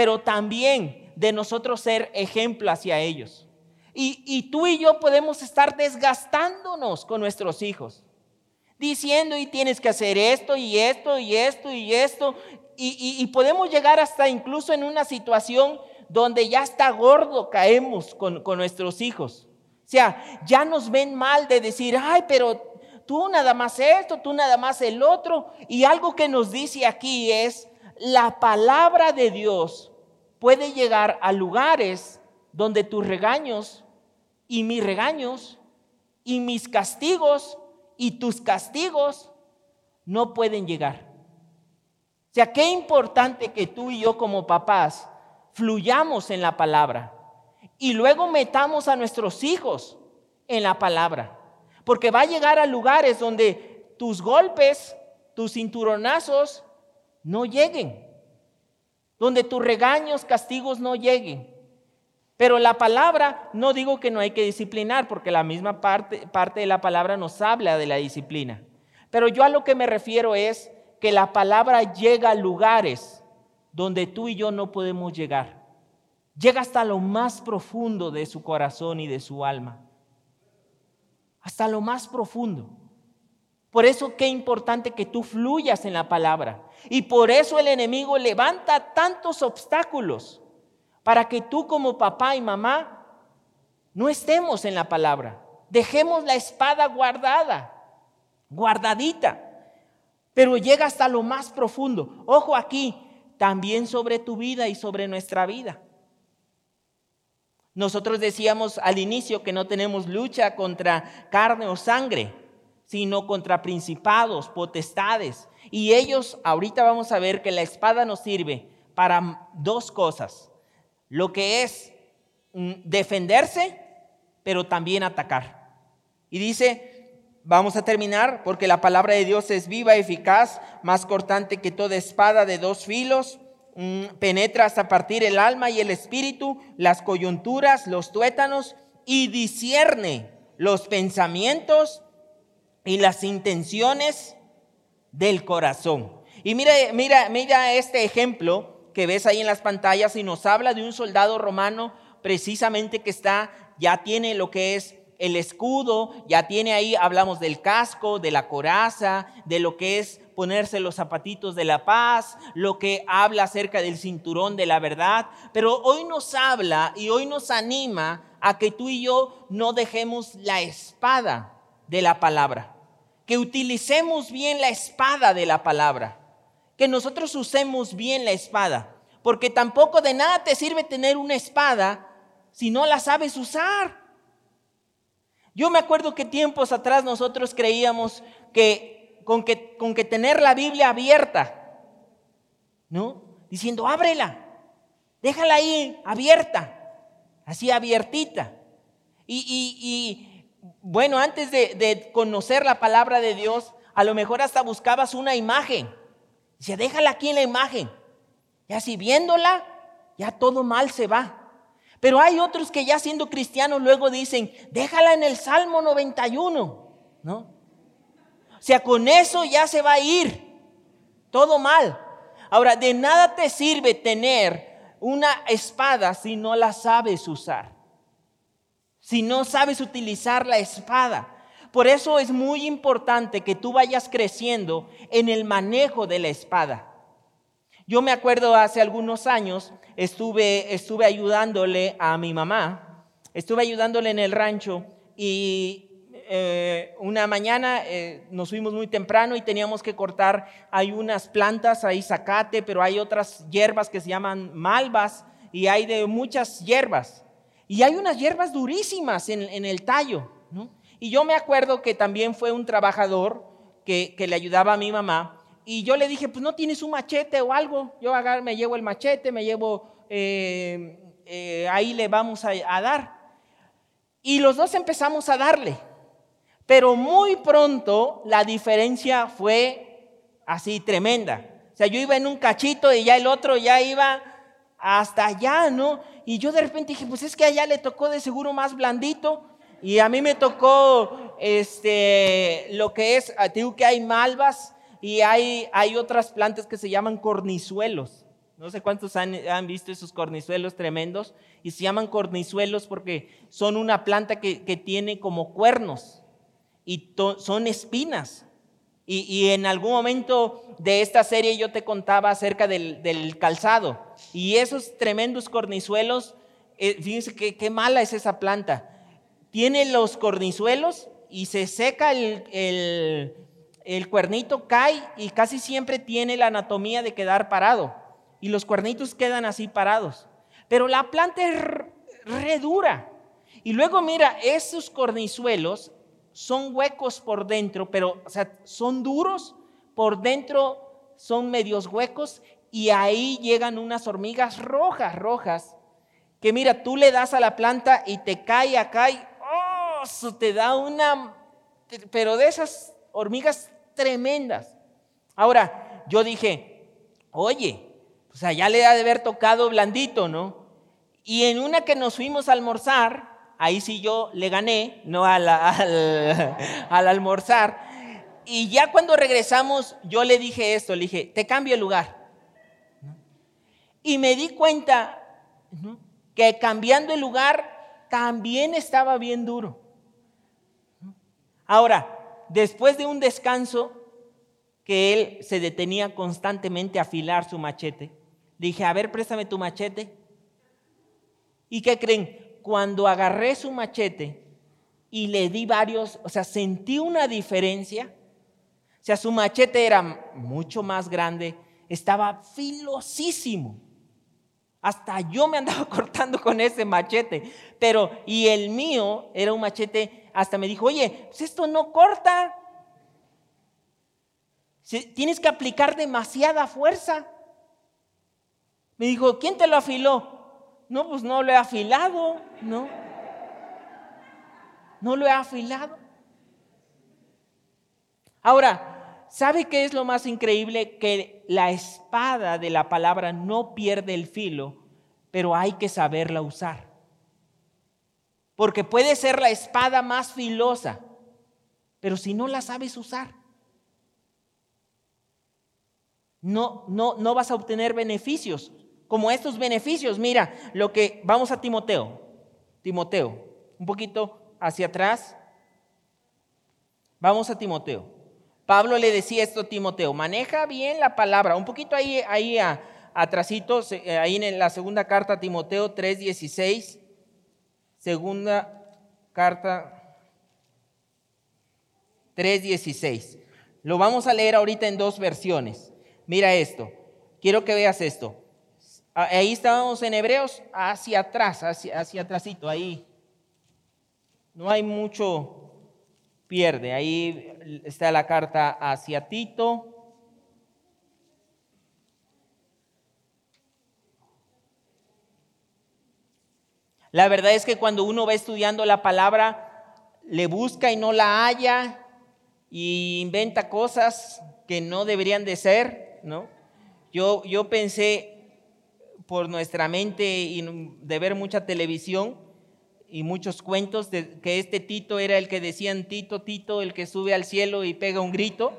pero también de nosotros ser ejemplo hacia ellos. Y, tú y yo podemos estar desgastándonos con nuestros hijos diciendo y tienes que hacer esto y esto y esto y esto. Y, podemos llegar hasta incluso en una situación donde ya está gordo caemos con nuestros hijos. O sea, ya nos ven mal de decir, ay, pero tú nada más esto, tú nada más el otro. Y algo que nos dice aquí es, la palabra de Dios puede llegar a lugares donde tus regaños y mis regaños y mis castigos y tus castigos no pueden llegar. O sea, qué importante que tú y yo como papás fluyamos en la palabra y luego metamos a nuestros hijos en la palabra. Porque va a llegar a lugares donde tus golpes, tus cinturonazos no lleguen. Donde tus regaños, castigos no lleguen. Pero la palabra, no digo que no hay que disciplinar, porque la misma parte, parte de la palabra nos habla de la disciplina. Pero yo a lo que me refiero es que la palabra llega a lugares donde tú y yo no podemos llegar. Llega hasta lo más profundo de su corazón y de su alma. Hasta lo más profundo. Por eso qué importante que tú fluyas en la palabra. Y por eso el enemigo levanta tantos obstáculos para que tú como papá y mamá no estemos en la palabra. Dejemos la espada guardada, guardadita, pero llega hasta lo más profundo. Ojo aquí, también sobre tu vida y sobre nuestra vida. Nosotros decíamos al inicio que no tenemos lucha contra carne o sangre, sino contra principados, potestades. Y ellos, ahorita vamos a ver que la espada nos sirve para dos cosas lo que es mm, defenderse, pero también atacar. Y dice, vamos a terminar, porque la palabra de Dios es viva, eficaz, más cortante que toda espada de dos filos, mm, penetra hasta partir el alma y el espíritu, las coyunturas, los tuétanos, y discierne los pensamientos y las intenciones del corazón. Y mira, mira, mira este ejemplo que ves ahí en las pantallas y nos habla de un soldado romano precisamente que está, ya tiene lo que es el escudo, ya tiene ahí, hablamos del casco, de la coraza, de lo que es ponerse los zapatitos de la paz, lo que habla acerca del cinturón de la verdad, pero hoy nos habla y hoy nos anima a que tú y yo no dejemos la espada de la palabra, que utilicemos bien la espada de la palabra, que nosotros usemos bien la espada, porque tampoco de nada te sirve tener una espada si no la sabes usar. Yo me acuerdo que tiempos atrás nosotros creíamos que con que, con que tener la Biblia abierta, ¿no? Diciendo, ábrela, déjala ahí abierta, así abiertita. Y, bueno, antes de, conocer la palabra de Dios, a lo mejor hasta buscabas una imagen. Dice, déjala aquí en la imagen. Y así viéndola, ya todo mal se va. Pero hay otros que ya siendo cristianos luego dicen, déjala en el Salmo 91, ¿no? O sea, con eso ya se va a ir. Todo mal. Ahora, de nada te sirve tener una espada si no la sabes usar. Si no sabes utilizar la espada. Por eso es muy importante que tú vayas creciendo en el manejo de la espada. Yo me acuerdo hace algunos años, estuve, estuve ayudándole a mi mamá, estuve ayudándole en el rancho y eh, una mañana eh, nos fuimos muy temprano y teníamos que cortar, hay unas plantas, hay zacate, pero hay otras hierbas que se llaman malvas y hay de muchas hierbas. Y hay unas hierbas durísimas en, el tallo. Y yo me acuerdo que también fue un trabajador que, le ayudaba a mi mamá y yo le dije, pues no tienes un machete o algo. Yo agar, me llevo el machete, me llevo, eh, ahí le vamos a, a dar. Y los dos empezamos a darle. Pero muy pronto la diferencia fue así tremenda. O sea, yo iba en un cachito y ya el otro ya iba hasta allá, ¿no? Y yo de repente dije, pues es que allá le tocó de seguro más blandito. Y a mí me tocó este, lo que es, ah, digo que hay malvas y hay, hay otras plantas que se llaman cornizuelos. No sé cuántos han, han, visto esos cornizuelos tremendos. Y se llaman cornizuelos porque son una planta que, que tiene como cuernos y son espinas. Y, en algún momento de esta serie yo te contaba acerca del, calzado. Y esos tremendos cornizuelos, eh, fíjense qué mala es esa planta. Tiene los cornizuelos y se seca el, el, cuernito, cae y casi siempre tiene la anatomía de quedar parado. Y los cuernitos quedan así parados. Pero la planta es re dura. Y luego mira, esos cornizuelos son huecos por dentro, pero o sea, son duros, por dentro son medios huecos y ahí llegan unas hormigas rojas, rojas, que mira, tú le das a la planta y te cae acá y oh, te da una, pero de esas hormigas tremendas. Ahora, yo dije, oye, o sea, ya le ha de haber tocado blandito, ¿no? Y en una que nos fuimos a almorzar, ahí sí yo le gané, no al, al, almorzar. Y ya cuando regresamos, yo le dije esto, le dije, te cambio el lugar. Y me di cuenta que cambiando el lugar también estaba bien duro. Ahora, después de un descanso, que él se detenía constantemente a afilar su machete, dije, a ver, préstame tu machete. ¿Y qué creen? cuando agarré su machete y le di varios, o sea, sentí una diferencia. O sea, su machete era mucho más grande, estaba filosísimo. Hasta yo me andaba cortando con ese machete. Pero, y el mío era un machete, hasta me dijo, oye, pues esto no corta. Tienes que aplicar demasiada fuerza. Me dijo, ¿quién te lo afiló? No, pues no lo he afilado, ¿no? No lo he afilado. Ahora, ¿sabe qué es lo más increíble? Que la espada de la palabra no pierde el filo, pero hay que saberla usar. Porque puede ser la espada más filosa, pero si no la sabes usar. no, no, no vas a obtener beneficios como estos beneficios. Mira, lo que vamos a Timoteo. Timoteo, un poquito hacia atrás. Vamos a Timoteo. Pablo le decía esto a Timoteo, maneja bien la palabra, un poquito ahí, ahí a, eh, ahí en la segunda carta a Timoteo 3:16, segunda carta 3:16. Lo vamos a leer ahorita en dos versiones. Mira esto, quiero que veas esto. Ah, ahí estábamos en Hebreos, hacia atrás, hacia, hacia atrásito, ahí. No hay mucho pierde. Ahí está la carta hacia Tito. La verdad es que cuando uno va estudiando la palabra, le busca y no la halla y inventa cosas que no deberían de ser, ¿no? Yo, yo pensé por nuestra mente y de ver mucha televisión y muchos cuentos de que este Tito era el que decían Tito, Tito, el que sube al cielo y pega un grito,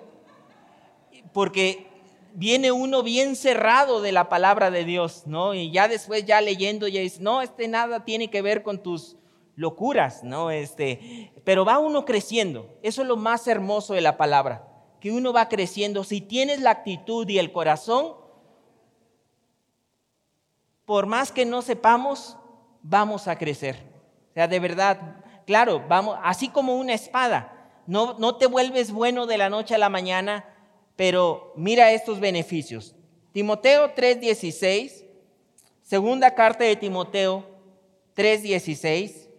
porque viene uno bien cerrado de la palabra de Dios, ¿no? Y ya después ya leyendo ya dice, no, este nada tiene que ver con tus locuras, ¿no? Este, pero va uno creciendo. Eso es lo más hermoso de la palabra, que uno va creciendo. Si tienes la actitud y el corazón, por más que no sepamos, vamos a crecer. O sea, de verdad, claro, vamos, así como una espada. No, no te vuelves bueno de la noche a la mañana, pero mira estos beneficios. Timoteo 3:16, segunda carta de Timoteo 3:16.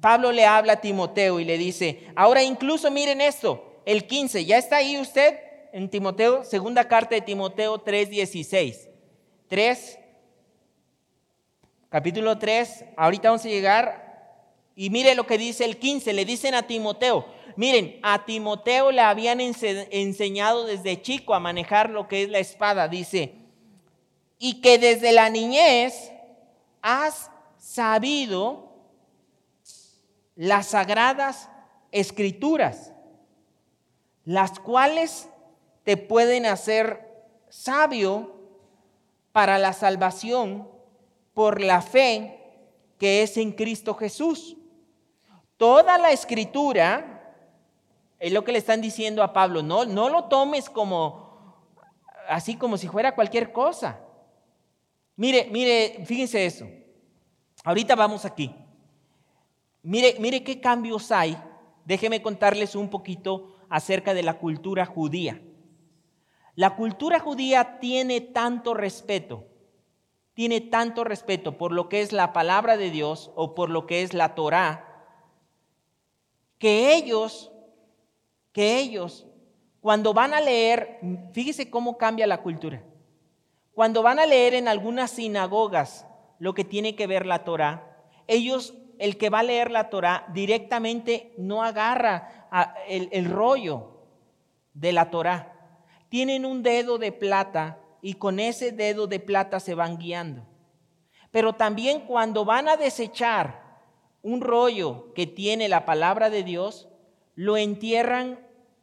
Pablo le habla a Timoteo y le dice, ahora incluso miren esto, el 15, ¿ya está ahí usted en Timoteo? Segunda carta de Timoteo 3:16. 3, capítulo 3, ahorita vamos a llegar y mire lo que dice el 15, le dicen a Timoteo, miren, a Timoteo le habían enseñado desde chico a manejar lo que es la espada, dice, y que desde la niñez has sabido las sagradas escrituras, las cuales te pueden hacer sabio para la salvación por la fe que es en Cristo Jesús. Toda la escritura, es lo que le están diciendo a Pablo, no, no lo tomes como así como si fuera cualquier cosa. Mire, mire, fíjense eso. Ahorita vamos aquí. Mire, mire qué cambios hay. Déjeme contarles un poquito acerca de la cultura judía. La cultura judía tiene tanto respeto tiene tanto respeto por lo que es la palabra de Dios o por lo que es la Torá, que ellos, que ellos, cuando van a leer, fíjese cómo cambia la cultura. Cuando van a leer en algunas sinagogas lo que tiene que ver la Torá, ellos, el que va a leer la Torá, directamente no agarra el, el rollo de la Torá. Tienen un dedo de plata y con ese dedo de plata se van guiando. Pero también cuando van a desechar un rollo que tiene la palabra de Dios, lo entierran,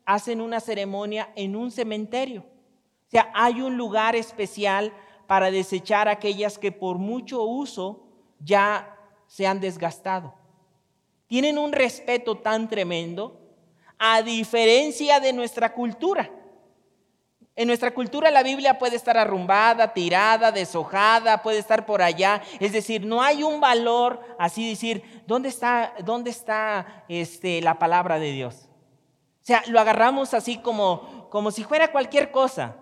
hacen una ceremonia en un cementerio. O sea, hay un lugar especial para desechar aquellas que por mucho uso ya se han desgastado. Tienen un respeto tan tremendo, a diferencia de nuestra cultura. En nuestra cultura la Biblia puede estar arrumbada, tirada, deshojada, puede estar por allá. Es decir, no hay un valor así decir, ¿dónde está, dónde está este, la palabra de Dios? O sea, lo agarramos así como, como si fuera cualquier cosa.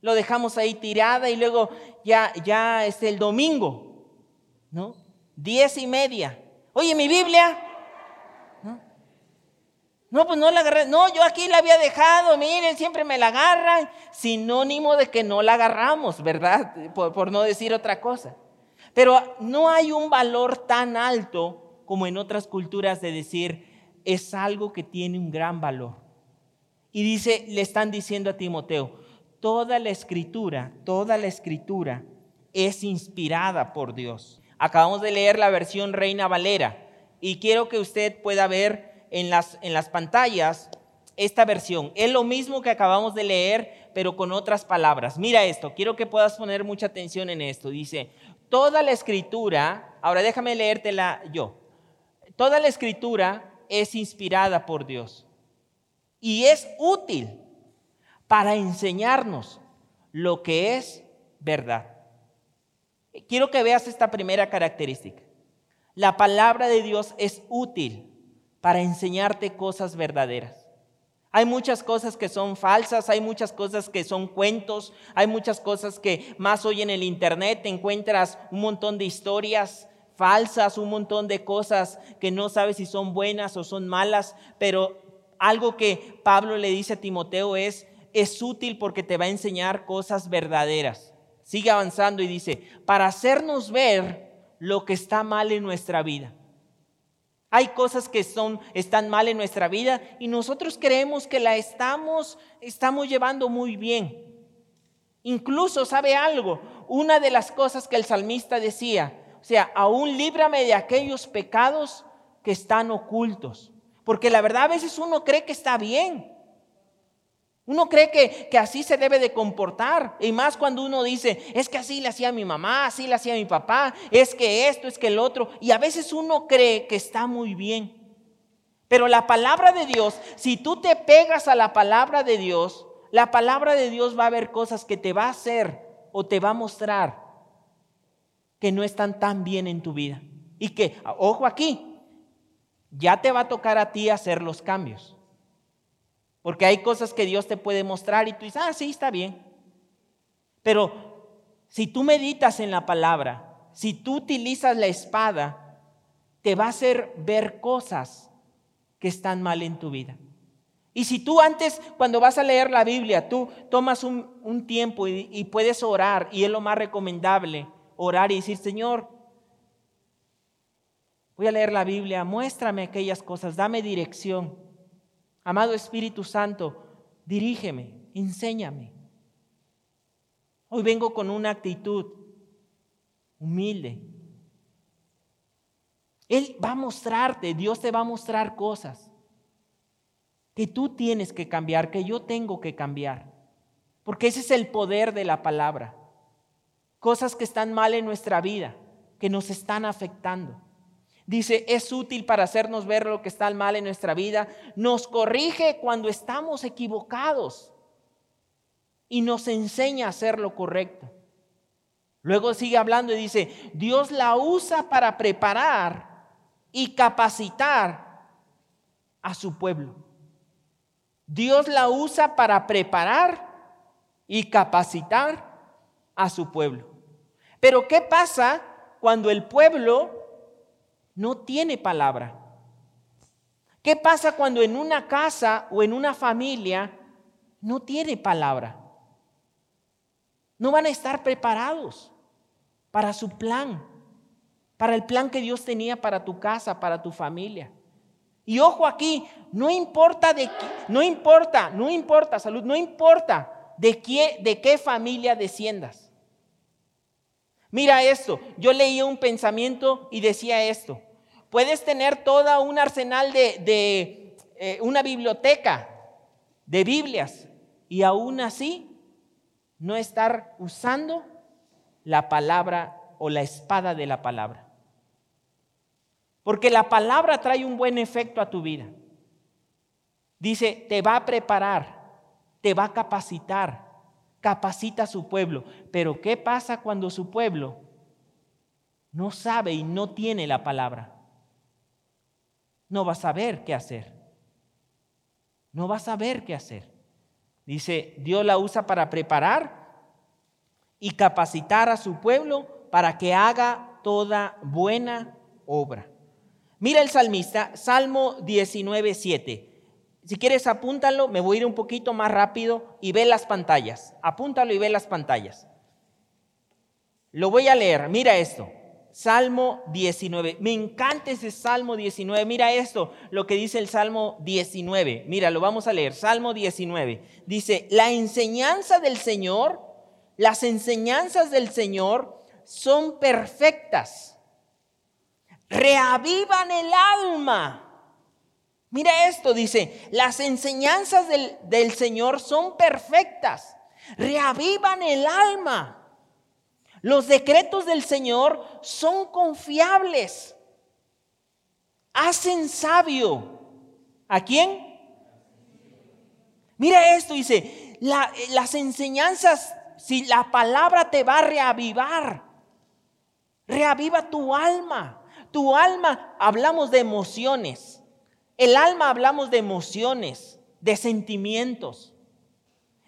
Lo dejamos ahí tirada y luego ya, ya es el domingo, ¿no? Diez y media. Oye, mi Biblia, no, pues no la agarré. No, yo aquí la había dejado. Miren, siempre me la agarran. Sinónimo de que no la agarramos, ¿verdad? Por, no decir otra cosa. Pero no hay un valor tan alto como en otras culturas de decir, es algo que tiene un gran valor. Y dice, le están diciendo a Timoteo, toda la escritura, toda la escritura es inspirada por Dios. Acabamos de leer la versión Reina Valera y quiero que usted pueda en las, en las pantallas esta versión. Es lo mismo que acabamos de leer, pero con otras palabras. Mira esto, quiero que puedas poner mucha atención en esto. Dice, toda la escritura, ahora déjame leértela yo, toda la escritura es inspirada por Dios y es útil para enseñarnos lo que es verdad. Quiero que veas esta primera característica. La palabra de Dios es útil para enseñarte cosas verdaderas. Hay muchas cosas que son falsas, hay muchas cosas que son cuentos, hay muchas cosas que más hoy en el Internet te encuentras un montón de historias falsas, un montón de cosas que no sabes si son buenas o son malas, pero algo que Pablo le dice a Timoteo es, es útil porque te va a enseñar cosas verdaderas. Sigue avanzando y dice, para hacernos ver lo que está mal en nuestra vida. Hay cosas que son, están mal en nuestra vida y nosotros creemos que la estamos, estamos llevando muy bien. Incluso, ¿sabe algo? Una de las cosas que el salmista decía, o sea, aún líbrame de aquellos pecados que están ocultos. Porque la verdad a veces uno cree que está bien. Uno cree que, que, así se debe de comportar. Y más cuando uno dice, es que así le hacía mi mamá, así le hacía mi papá, es que esto, es que el otro. Y a veces uno cree que está muy bien. Pero la palabra de Dios, si tú te pegas a la palabra de Dios, la palabra de Dios va a ver cosas que te va a hacer o te va a mostrar que no están tan bien en tu vida. Y que, ojo aquí, ya te va a tocar a ti hacer los cambios. Porque hay cosas que Dios te puede mostrar y tú dices, ah, sí, está bien. Pero si tú meditas en la palabra, si tú utilizas la espada, te va a hacer ver cosas que están mal en tu vida. Y si tú antes, cuando vas a leer la Biblia, tú tomas un, tiempo y, y puedes orar, y es lo más recomendable, orar y decir, Señor, voy a leer la Biblia, muéstrame aquellas cosas, dame dirección. Amado Espíritu Santo, dirígeme, enséñame. Hoy vengo con una actitud humilde. Él va a mostrarte, Dios te va a mostrar cosas que tú tienes que cambiar, que yo tengo que cambiar. Porque ese es el poder de la palabra. Cosas que están mal en nuestra vida, que nos están afectando. Dice, es útil para hacernos ver lo que está mal en nuestra vida. Nos corrige cuando estamos equivocados y nos enseña a hacer lo correcto. Luego sigue hablando y dice, Dios la usa para preparar y capacitar a su pueblo. Dios la usa para preparar y capacitar a su pueblo. Pero ¿qué pasa cuando el pueblo no tiene palabra. ¿Qué pasa cuando en una casa o en una familia no tiene palabra? No van a estar preparados para su plan, para el plan que Dios tenía para tu casa, para tu familia. Y ojo aquí, no importa de no importa, no importa salud, no importa de qué, de qué familia desciendas. Mira esto, yo leía un pensamiento y decía esto. Puedes tener toda un arsenal de, eh, una biblioteca de Biblias y aún así no estar usando la palabra o la espada de la palabra. Porque la palabra trae un buen efecto a tu vida. Dice, te va a preparar, te va a capacitar, capacita a su pueblo. Pero ¿qué pasa cuando su pueblo no sabe y no tiene la palabra? No va a saber qué hacer. No va a saber qué hacer. Dice, Dios la usa para preparar y capacitar a su pueblo para que haga toda buena obra. Mira el salmista, Salmo 19, 7. Si quieres, apúntalo, me voy a ir un poquito más rápido y ve las pantallas. Apúntalo y ve las pantallas. Lo voy a leer, mira esto. Salmo 19. Me encanta ese Salmo 19. Mira esto, lo que dice el Salmo 19. Mira, lo vamos a leer. Salmo 19. Dice, la enseñanza del Señor, las enseñanzas del Señor son perfectas. Reavivan el alma. Mira esto, dice, las enseñanzas del, del Señor son perfectas, reavivan el alma. Los decretos del Señor son confiables, hacen sabio. ¿A quién? Mira esto, dice, las enseñanzas, si la palabra te va a reavivar, reaviva tu alma. Tu alma, hablamos de emociones. El alma hablamos de emociones, de sentimientos.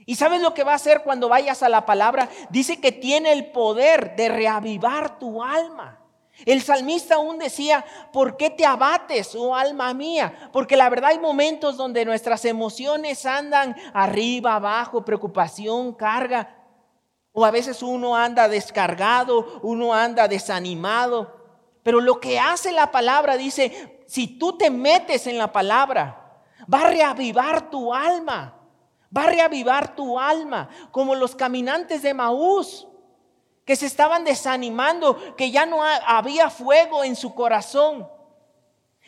¿Y sabes lo que va a hacer cuando vayas a la palabra? Dice que tiene el poder de reavivar tu alma. El salmista aún decía, ¿por qué te abates, oh alma mía? Porque la verdad hay momentos donde nuestras emociones andan arriba, abajo, preocupación, carga. O a veces uno anda descargado, uno anda desanimado. Pero lo que hace la palabra dice, si tú te metes en la palabra, va a reavivar tu alma. Va a reavivar tu alma, como los caminantes de Maús, que se estaban desanimando, que ya no había fuego en su corazón.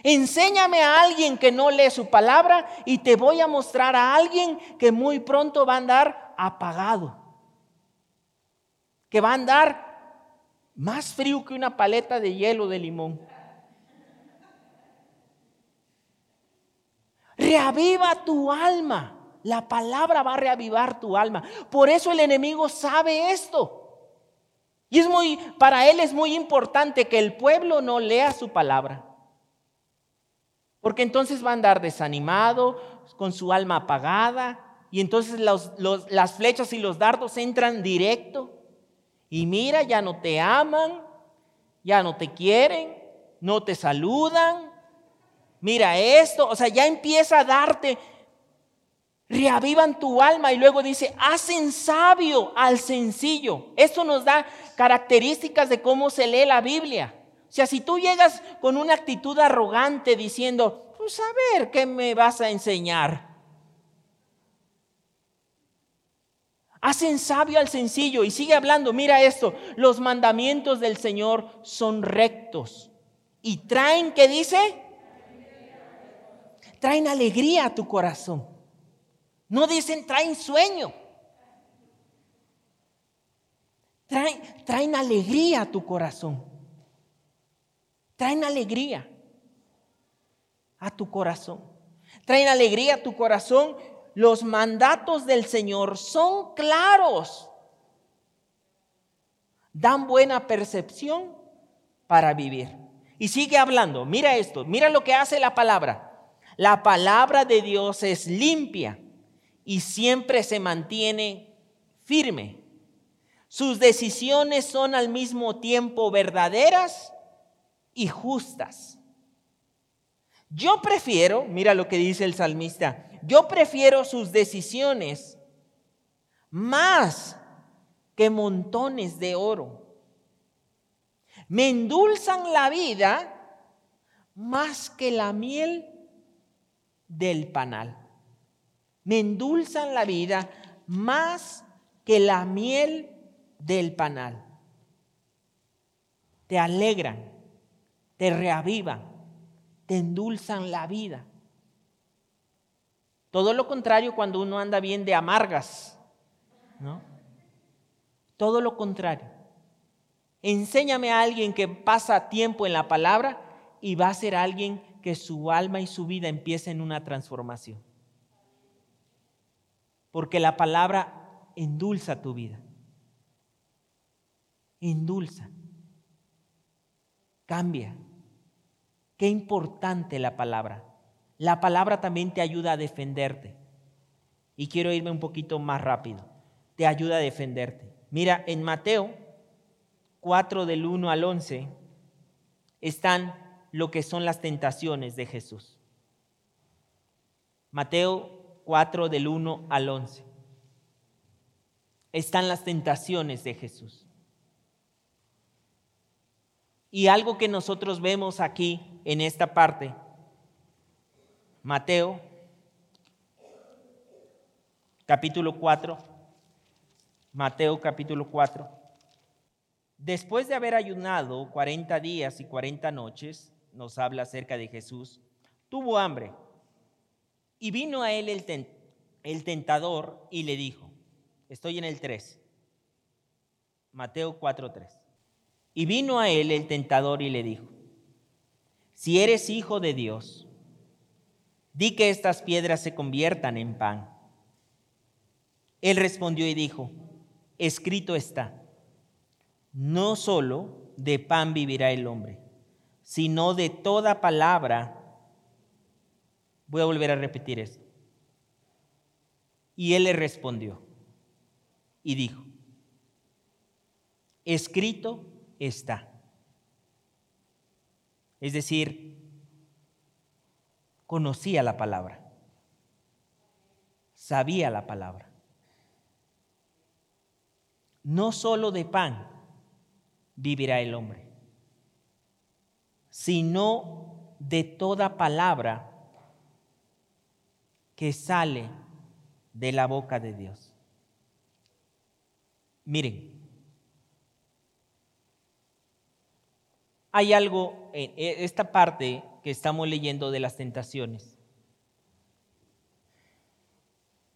Enséñame a alguien que no lee su palabra y te voy a mostrar a alguien que muy pronto va a andar apagado. Que va a andar más frío que una paleta de hielo de limón. Reaviva tu alma. La palabra va a reavivar tu alma. Por eso el enemigo sabe esto. Y es muy, para él es muy importante que el pueblo no lea su palabra. Porque entonces va a andar desanimado, con su alma apagada, y entonces las flechas y los dardos entran directo. Y mira, ya no te aman, ya no te quieren, no te saludan. Mira esto, o sea, ya empieza a darte reavivan tu alma y luego dice, hacen sabio al sencillo. Esto nos da características de cómo se lee la Biblia. O sea, si tú llegas con una actitud arrogante diciendo, pues a ver, ¿qué me vas a enseñar? Hacen sabio al sencillo y sigue hablando, mira esto, los mandamientos del Señor son rectos y traen, ¿qué dice? Traen alegría a tu corazón. No dicen traen sueño. Traen, traen alegría a tu corazón. Traen alegría a tu corazón. Traen alegría a tu corazón. Los mandatos del Señor son claros. Dan buena percepción para vivir. Y sigue hablando. Mira esto. Mira lo que hace la palabra. La palabra de Dios es limpia y siempre se mantiene firme. Sus decisiones son al mismo tiempo verdaderas y justas. Yo prefiero, mira lo que dice el salmista, yo prefiero sus decisiones más que montones de oro. Me endulzan la vida más que la miel del panal me endulzan la vida más que la miel del panal. Te alegran, te reavivan, te endulzan la vida. Todo lo contrario cuando uno anda bien de amargas, ¿no? Todo lo contrario. Enséñame a alguien que pasa tiempo en la palabra y va a ser alguien que su alma y su vida empiecen una transformación porque la palabra endulza tu vida. Endulza. Cambia. Qué importante la palabra. La palabra también te ayuda a defenderte. Y quiero irme un poquito más rápido. Te ayuda a defenderte. Mira, en Mateo 4 del 1 al 11 están lo que son las tentaciones de Jesús. Mateo 4 del 1 al 11. Están las tentaciones de Jesús. Y algo que nosotros vemos aquí en esta parte, Mateo capítulo 4, Mateo capítulo 4. Después de haber ayunado 40 días y 40 noches, nos habla acerca de Jesús, tuvo hambre. Y vino a él el, tentador y le dijo, estoy en el 3, Mateo 4:3. Y vino a él el tentador y le dijo, si eres hijo de Dios, di que estas piedras se conviertan en pan. Él respondió y dijo, escrito está, no solo de pan vivirá el hombre, sino de toda palabra. Voy a volver a repetir esto. Y él le respondió y dijo, escrito está. Es decir, conocía la palabra, sabía la palabra. No solo de pan vivirá el hombre, sino de toda palabra que sale de la boca de Dios. Miren, hay algo en esta parte que estamos leyendo de las tentaciones.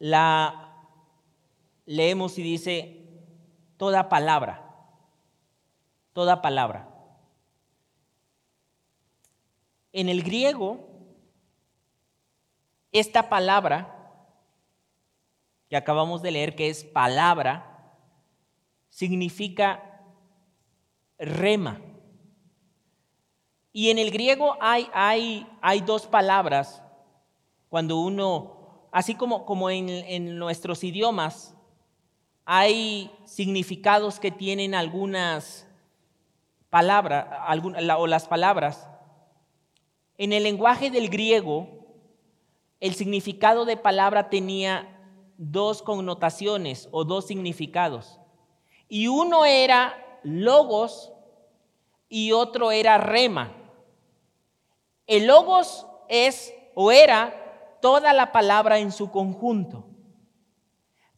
La leemos y dice toda palabra, toda palabra. En el griego, esta palabra que acabamos de leer, que es palabra, significa rema. Y en el griego hay, hay, hay dos palabras cuando uno, así como, como en, en nuestros idiomas, hay significados que tienen algunas palabras o las palabras. En el lenguaje del griego, el significado de palabra tenía dos connotaciones o dos significados. Y uno era logos y otro era rema. El logos es o era toda la palabra en su conjunto.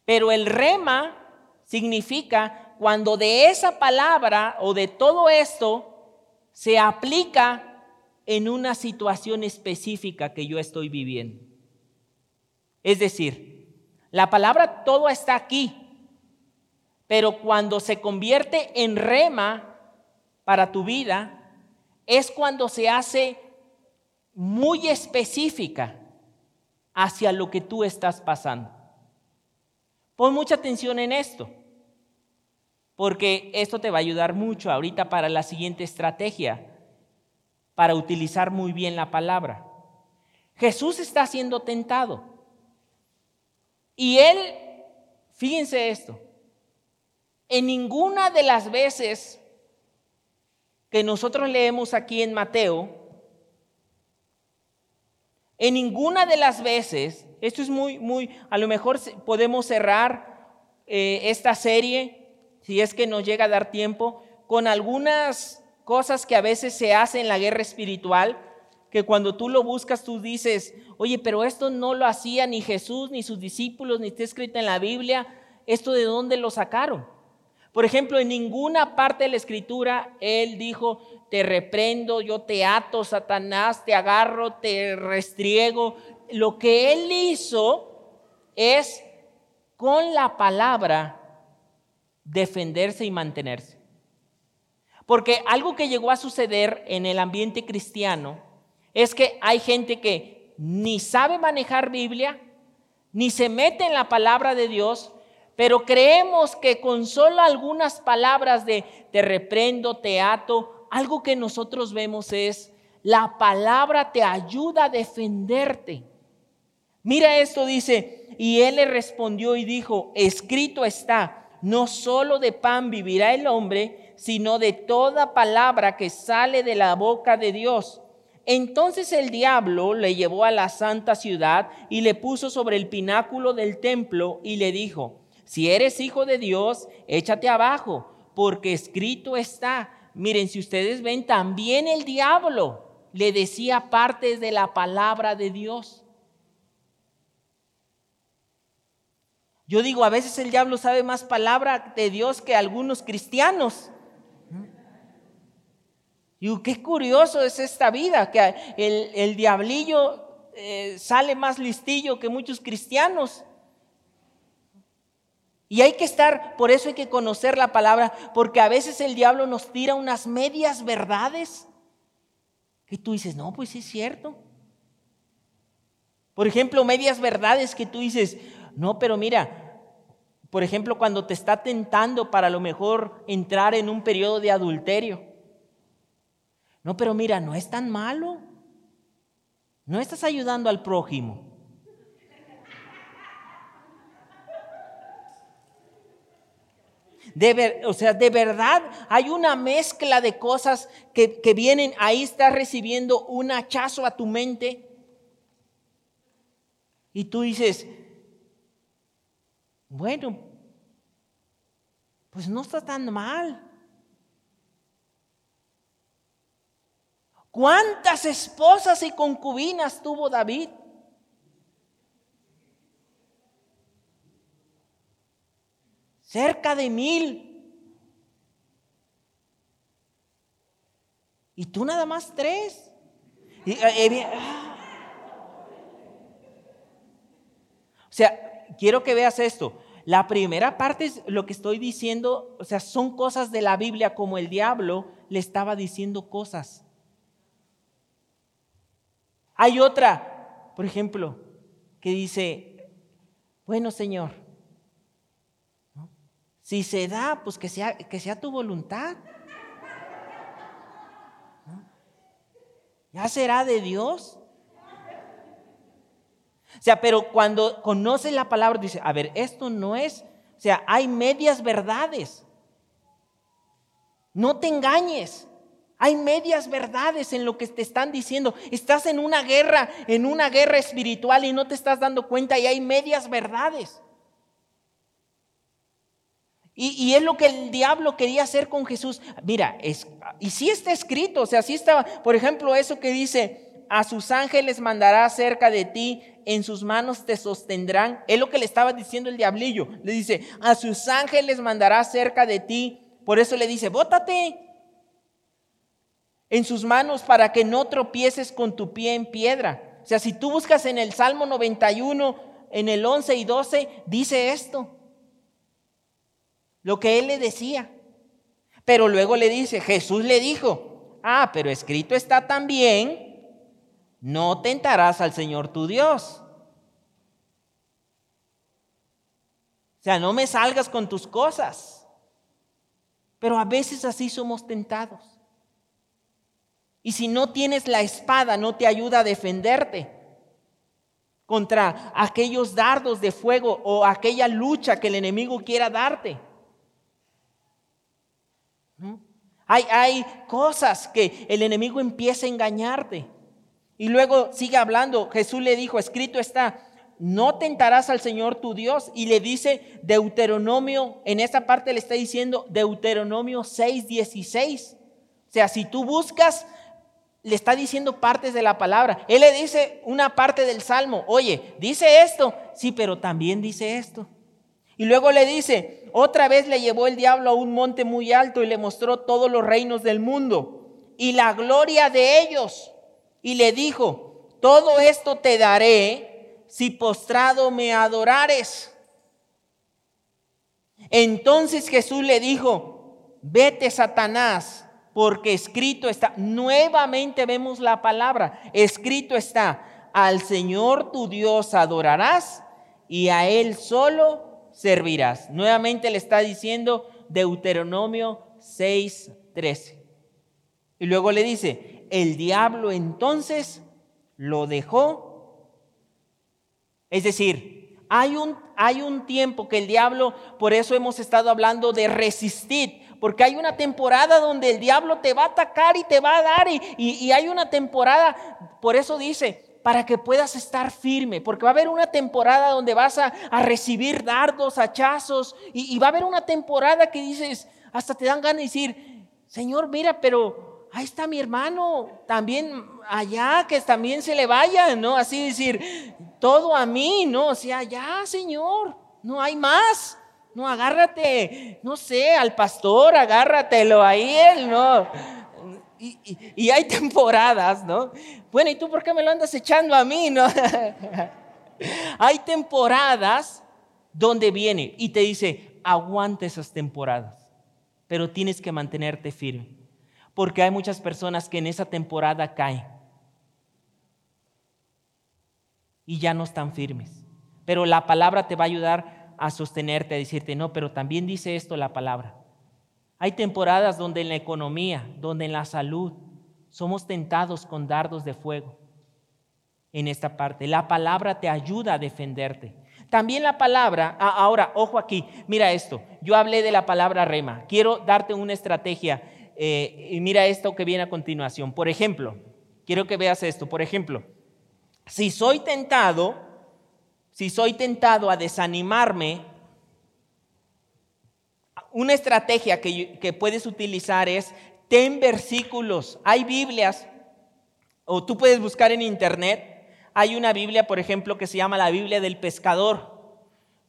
Pero el rema significa cuando de esa palabra o de todo esto se aplica en una situación específica que yo estoy viviendo. Es decir, la palabra todo está aquí, pero cuando se convierte en rema para tu vida, es cuando se hace muy específica hacia lo que tú estás pasando. Pon mucha atención en esto, porque esto te va a ayudar mucho ahorita para la siguiente estrategia, para utilizar muy bien la palabra. Jesús está siendo tentado. Y él, fíjense esto, en ninguna de las veces que nosotros leemos aquí en Mateo, en ninguna de las veces, esto es muy, muy, a lo mejor podemos cerrar eh, esta serie, si es que nos llega a dar tiempo, con algunas cosas que a veces se hacen en la guerra espiritual, que cuando tú lo buscas tú dices, oye, pero esto no lo hacía ni Jesús, ni sus discípulos, ni está escrito en la Biblia, ¿esto de dónde lo sacaron? Por ejemplo, en ninguna parte de la escritura Él dijo, te reprendo, yo te ato, Satanás, te agarro, te restriego. Lo que Él hizo es con la palabra defenderse y mantenerse. Porque algo que llegó a suceder en el ambiente cristiano es que hay gente que ni sabe manejar Biblia, ni se mete en la palabra de Dios, pero creemos que con solo algunas palabras de te reprendo, te ato, algo que nosotros vemos es la palabra te ayuda a defenderte. Mira esto, dice, y él le respondió y dijo, escrito está, no solo de pan vivirá el hombre, sino de toda palabra que sale de la boca de Dios. Entonces el diablo le llevó a la santa ciudad y le puso sobre el pináculo del templo y le dijo, si eres hijo de Dios, échate abajo, porque escrito está. Miren, si ustedes ven, también el diablo le decía partes de la palabra de Dios. Yo digo, a veces el diablo sabe más palabra de Dios que algunos cristianos. Y qué curioso es esta vida, que el, diablillo eh, sale más listillo que muchos cristianos. Y hay que estar, por eso hay que conocer la palabra, porque a veces el diablo nos tira unas medias verdades. Y tú dices, no, pues es cierto. Por ejemplo, medias verdades que tú dices, no, pero mira, por ejemplo, cuando te está tentando para lo mejor entrar en un periodo de adulterio. No, pero mira, no es tan malo. No estás ayudando al prójimo. De o sea, de verdad hay una mezcla de cosas que, que vienen, ahí estás recibiendo un hachazo a tu mente. Y tú dices, bueno, pues no está tan mal. ¿Cuántas esposas y concubinas tuvo David? cerca de mil. Y tú nada más tres. Eh, eh, ah. O sea, quiero que veas esto. La primera parte es lo que estoy diciendo, o sea, son cosas de la Biblia como el diablo le estaba diciendo cosas. Hay otra, por ejemplo, que dice, bueno Señor, si se da, pues que sea, que sea tu voluntad. Ya será de Dios. O sea, pero cuando conoce la palabra, dice, a ver, esto no es, o sea, hay medias verdades. No te engañes. Hay medias verdades en lo que te están diciendo. Estás en una guerra, en una guerra espiritual y no te estás dando cuenta y hay medias verdades. Y, es lo que el diablo quería hacer con Jesús. Mira, y sí está escrito, o sea, sí estaba, por ejemplo, eso que dice, a sus ángeles mandará cerca de ti, en sus manos te sostendrán. Es lo que le estaba diciendo el diablillo. Le dice, a sus ángeles mandará cerca de ti. Por eso le dice, bótate en sus manos para que no tropieces con tu pie en piedra. O sea, si tú buscas en el Salmo 91, en el 11 y 12, dice esto lo que él le decía. Pero luego le dice, Jesús le dijo, ah, pero escrito está también, no tentarás al Señor tu Dios. O sea, no me salgas con tus cosas. Pero a veces así somos tentados. Y si no tienes la espada, no te ayuda a defenderte contra aquellos dardos de fuego o aquella lucha que el enemigo quiera darte. Hay, hay cosas que el enemigo empieza a engañarte. Y luego sigue hablando. Jesús le dijo, escrito está, no tentarás al Señor tu Dios. Y le dice Deuteronomio, en esa parte le está diciendo Deuteronomio 6, 16. O sea, si tú buscas, le está diciendo partes de la palabra. Él le dice una parte del Salmo, oye, dice esto, sí, pero también dice esto. Y luego le dice, otra vez le llevó el diablo a un monte muy alto y le mostró todos los reinos del mundo y la gloria de ellos. Y le dijo, todo esto te daré si postrado me adorares. Entonces Jesús le dijo, vete Satanás, porque escrito está, nuevamente vemos la palabra, escrito está, al Señor tu Dios adorarás y a Él solo servirás. Nuevamente le está diciendo Deuteronomio 6:13. Y luego le dice, el diablo entonces lo dejó. Es decir, hay un, hay un tiempo que el diablo, por eso hemos estado hablando de resistir, porque hay una temporada donde el diablo te va a atacar y te va a dar, y, y hay una temporada, por eso dice, para que puedas estar firme, porque va a haber una temporada donde vas a, recibir dardos, hachazos, y, va a haber una temporada que dices, hasta te dan ganas de decir, Señor, mira, pero ahí está mi hermano, también allá, que también se le vaya, ¿no? Así decir, todo a mí, ¿no? O sea, ya, Señor, no hay más. No, agárrate, no sé, al pastor, agárratelo a él, ¿no? y, hay temporadas, ¿no? Bueno, ¿y tú por qué me lo andas echando a mí, no? hay temporadas donde viene y te dice, aguanta esas temporadas, pero tienes que mantenerte firme, porque hay muchas personas que en esa temporada caen y ya no están firmes, pero la palabra te va a ayudar a sostenerte, a decirte, no, pero también dice esto la palabra. Hay temporadas donde en la economía, donde en la salud, somos tentados con dardos de fuego. En esta parte, la palabra te ayuda a defenderte. También la palabra, ahora, ojo aquí, mira esto, yo hablé de la palabra rema, quiero darte una estrategia eh, y mira esto que viene a continuación. Por ejemplo, quiero que veas esto, por ejemplo, si soy tentado, si soy tentado a desanimarme, una estrategia que, puedes utilizar es ten versículos. Hay Biblias, o tú puedes buscar en internet. Hay una Biblia, por ejemplo, que se llama la Biblia del pescador,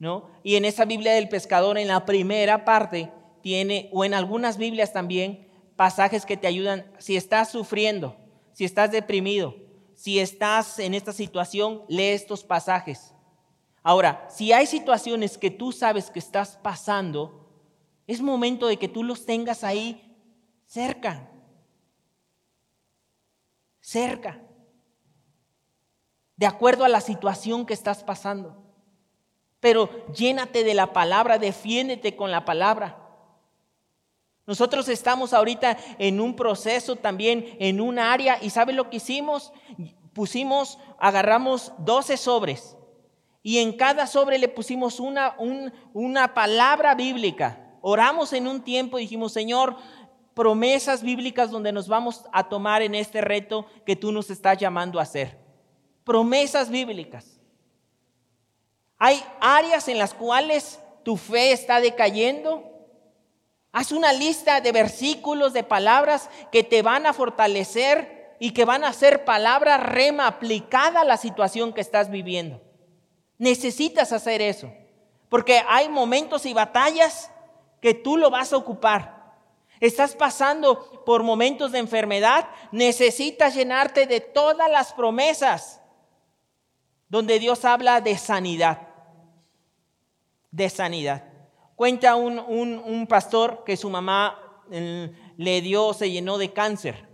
¿no? Y en esa Biblia del pescador, en la primera parte, tiene, o en algunas Biblias también, pasajes que te ayudan. Si estás sufriendo, si estás deprimido, si estás en esta situación, lee estos pasajes. Ahora, si hay situaciones que tú sabes que estás pasando, es momento de que tú los tengas ahí cerca. Cerca. De acuerdo a la situación que estás pasando. Pero llénate de la palabra, defiéndete con la palabra. Nosotros estamos ahorita en un proceso también, en un área, y ¿sabe lo que hicimos? Pusimos, agarramos 12 sobres, y en cada sobre le pusimos una, una palabra bíblica. Oramos en un tiempo y dijimos, Señor, promesas bíblicas donde nos vamos a tomar en este reto que tú nos estás llamando a hacer. Promesas bíblicas. Hay áreas en las cuales tu fe está decayendo. Haz una lista de versículos, de palabras que te van a fortalecer y que van a ser palabra rema aplicada a la situación que estás viviendo. Necesitas hacer eso, porque hay momentos y batallas que tú lo vas a ocupar. Estás pasando por momentos de enfermedad, necesitas llenarte de todas las promesas donde Dios habla de sanidad. De sanidad. Cuenta un, pastor que su mamá eh, le dio, se llenó de cáncer.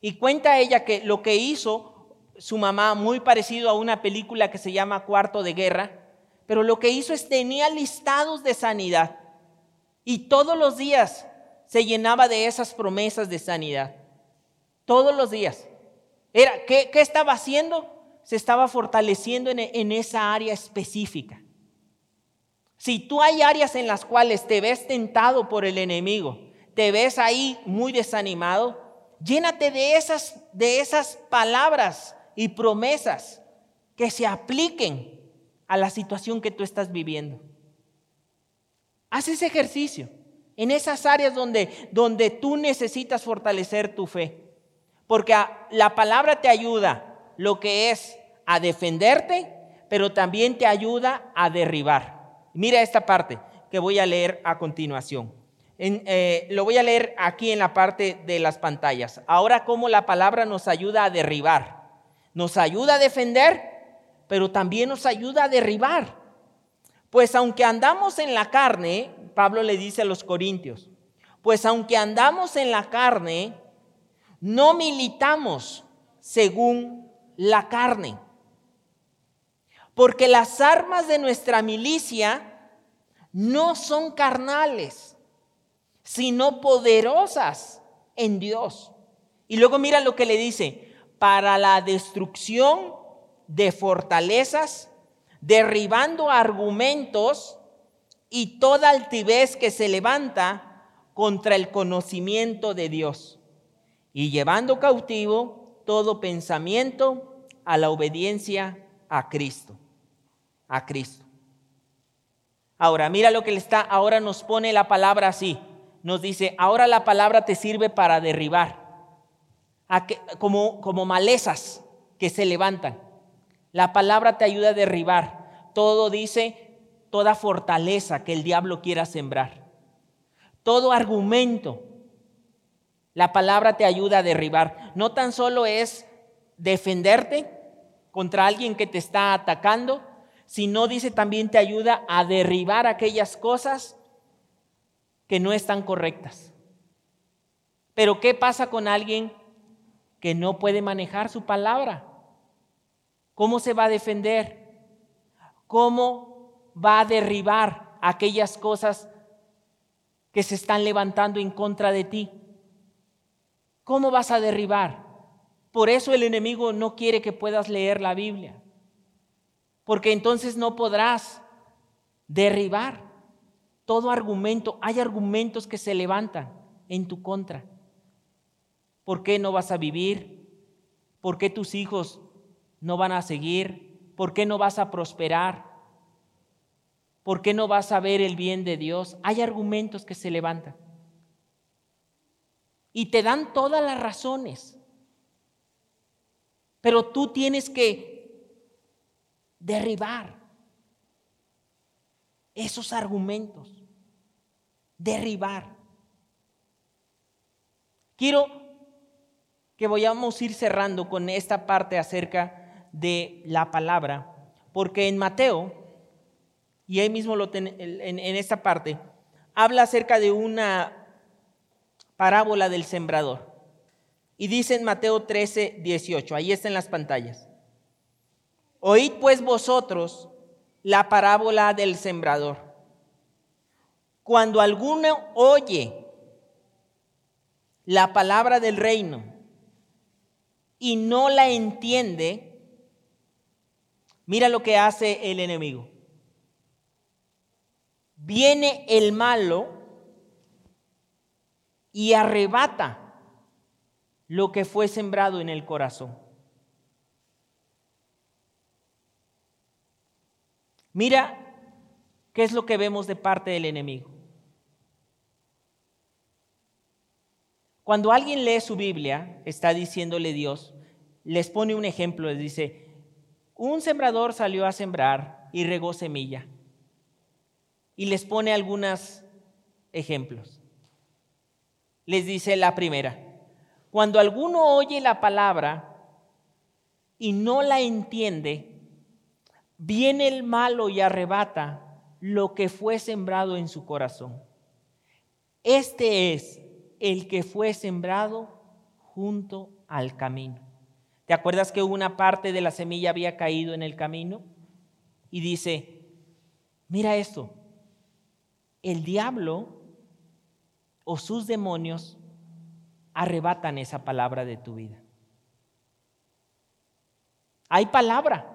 Y cuenta ella que lo que hizo su mamá, muy parecido a una película que se llama Cuarto de Guerra, pero lo que hizo es tenía listados de sanidad. Y todos los días se llenaba de esas promesas de sanidad. Todos los días. Era, ¿qué, estaba haciendo? Se estaba fortaleciendo en, en esa área específica. Si tú hay áreas en las cuales te ves tentado por el enemigo, te ves ahí muy desanimado, llénate de esas, de esas palabras y promesas que se apliquen a la situación que tú estás viviendo. Haz ese ejercicio en esas áreas donde, donde tú necesitas fortalecer tu fe. Porque la palabra te ayuda lo que es a defenderte, pero también te ayuda a derribar. Mira esta parte que voy a leer a continuación. Eh, lo voy a leer aquí en la parte de las pantallas. Ahora cómo la palabra nos ayuda a derribar. Nos ayuda a defender, pero también nos ayuda a derribar. Pues aunque andamos en la carne, Pablo le dice a los corintios, pues aunque andamos en la carne, no militamos según la carne. Porque las armas de nuestra milicia no son carnales, sino poderosas en Dios. Y luego mira lo que le dice, para la destrucción de fortalezas derribando argumentos y toda altivez que se levanta contra el conocimiento de Dios y llevando cautivo todo pensamiento a la obediencia a Cristo. A Cristo. Ahora, mira lo que le está, ahora nos pone la palabra así. Nos dice, ahora la palabra te sirve para derribar, como, como malezas que se levantan. La palabra te ayuda a derribar. Todo dice, toda fortaleza que el diablo quiera sembrar. Todo argumento. La palabra te ayuda a derribar. No tan solo es defenderte contra alguien que te está atacando, sino dice también te ayuda a derribar aquellas cosas que no están correctas. Pero ¿qué pasa con alguien que no puede manejar su palabra? ¿Cómo se va a defender? ¿Cómo va a derribar aquellas cosas que se están levantando en contra de ti? ¿Cómo vas a derribar? Por eso el enemigo no quiere que puedas leer la Biblia, porque entonces no podrás derribar todo argumento. Hay argumentos que se levantan en tu contra. ¿Por qué no vas a vivir? ¿Por qué tus hijos no van a seguir? ¿Por qué no vas a prosperar? ¿Por qué no vas a ver el bien de Dios? Hay argumentos que se levantan. Y te dan todas las razones. Pero tú tienes que derribar esos argumentos. Derribar. Quiero que vayamos a ir cerrando con esta parte acerca de la palabra, porque en Mateo, y ahí mismo lo en, en esta parte, habla acerca de una parábola del sembrador. Y dice en Mateo 13, 18, ahí está en las pantallas. Oíd pues vosotros la parábola del sembrador. Cuando alguno oye la palabra del reino y no la entiende, mira lo que hace el enemigo. Viene el malo y arrebata lo que fue sembrado en el corazón. Mira qué es lo que vemos de parte del enemigo. Cuando alguien lee su Biblia, está diciéndole Dios, les pone un ejemplo, les dice, un sembrador salió a sembrar y regó semilla. Y les pone algunos ejemplos les dice la primera. Cuando alguno oye la palabra y no la entiende, viene el malo y arrebata lo que fue sembrado en su corazón. Este es el que fue sembrado junto al camino. ¿Te acuerdas que una parte de la semilla había caído en el camino? Y dice, mira esto, el diablo o sus demonios arrebatan esa palabra de tu vida. Hay palabra,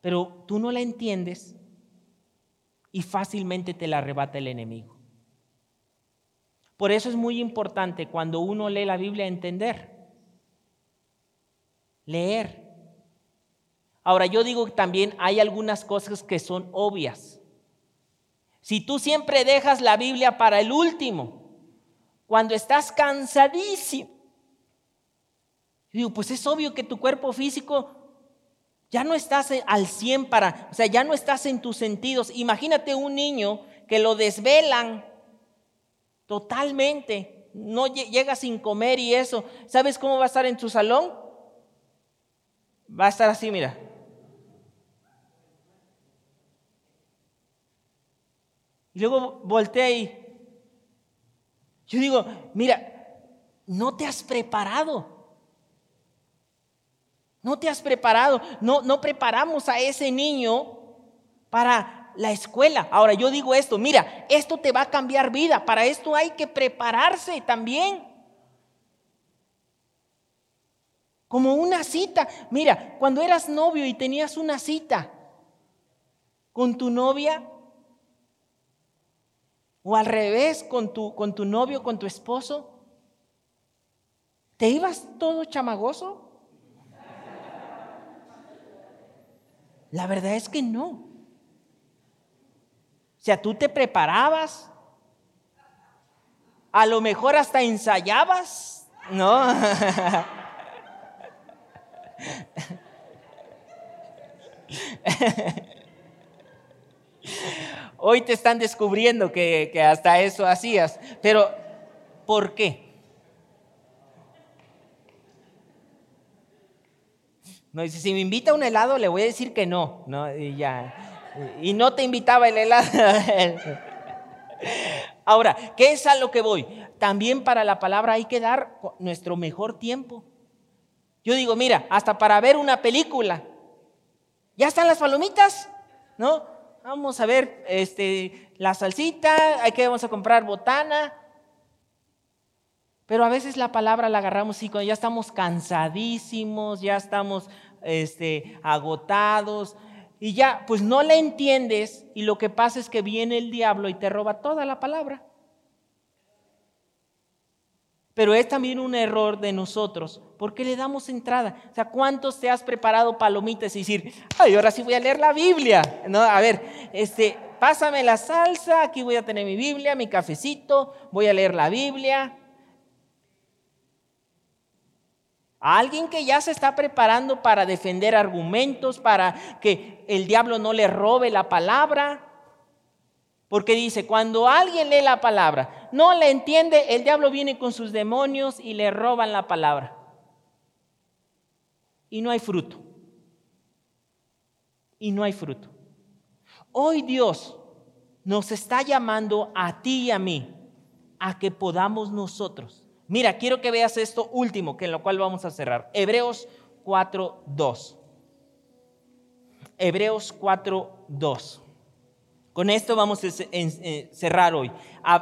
pero tú no la entiendes y fácilmente te la arrebata el enemigo. Por eso es muy importante cuando uno lee la Biblia entender, leer. Ahora yo digo que también hay algunas cosas que son obvias. Si tú siempre dejas la Biblia para el último, cuando estás cansadísimo, digo, pues es obvio que tu cuerpo físico ya no estás al 100 para, o sea, ya no estás en tus sentidos. Imagínate un niño que lo desvelan totalmente, no llega sin comer y eso. ¿Sabes cómo va a estar en tu salón? Va a estar así, mira. Y luego volteé y yo digo, mira, no te has preparado. No te has preparado. No, no preparamos a ese niño para la escuela. Ahora yo digo esto, mira, esto te va a cambiar vida. Para esto hay que prepararse también. Como una cita. Mira, cuando eras novio y tenías una cita con tu novia, o al revés con tu, con tu novio, con tu esposo. ¿Te ibas todo chamagoso? La verdad es que no. O sea, tú te preparabas, a lo mejor hasta ensayabas, ¿no? Hoy te están descubriendo que, hasta eso hacías. Pero ¿Por qué? No, dice, si me invita a un helado, le voy a decir que no. no y, ya. Y no te invitaba el helado. Ahora, ¿qué es a lo que voy? También para la palabra hay que dar nuestro mejor tiempo. Yo digo, mira, hasta para ver una película, ya están las palomitas, ¿no? Vamos a ver este, la salsita, hay que vamos a comprar botana. Pero a veces la palabra la agarramos y cuando ya estamos cansadísimos, ya estamos este, agotados y ya, pues no la entiendes y lo que pasa es que viene el diablo y te roba toda la palabra. Pero es también un error de nosotros, porque le damos entrada. O sea, ¿cuántos te has preparado palomitas y decir, ay, ahora sí voy a leer la Biblia? No, a ver, este, pásame la salsa, aquí voy a tener mi Biblia, mi cafecito, voy a leer la Biblia. Alguien que ya se está preparando para defender argumentos, para que el diablo no le robe la palabra. Porque dice, cuando alguien lee la palabra, no la entiende, el diablo viene con sus demonios y le roban la palabra. Y no hay fruto. Y no hay fruto. Hoy Dios nos está llamando a ti y a mí a que podamos nosotros. Mira, quiero que veas esto último, que en lo cual vamos a cerrar. Hebreos 4.2. Hebreos 4.2. Con esto vamos a eh, cerrar hoy.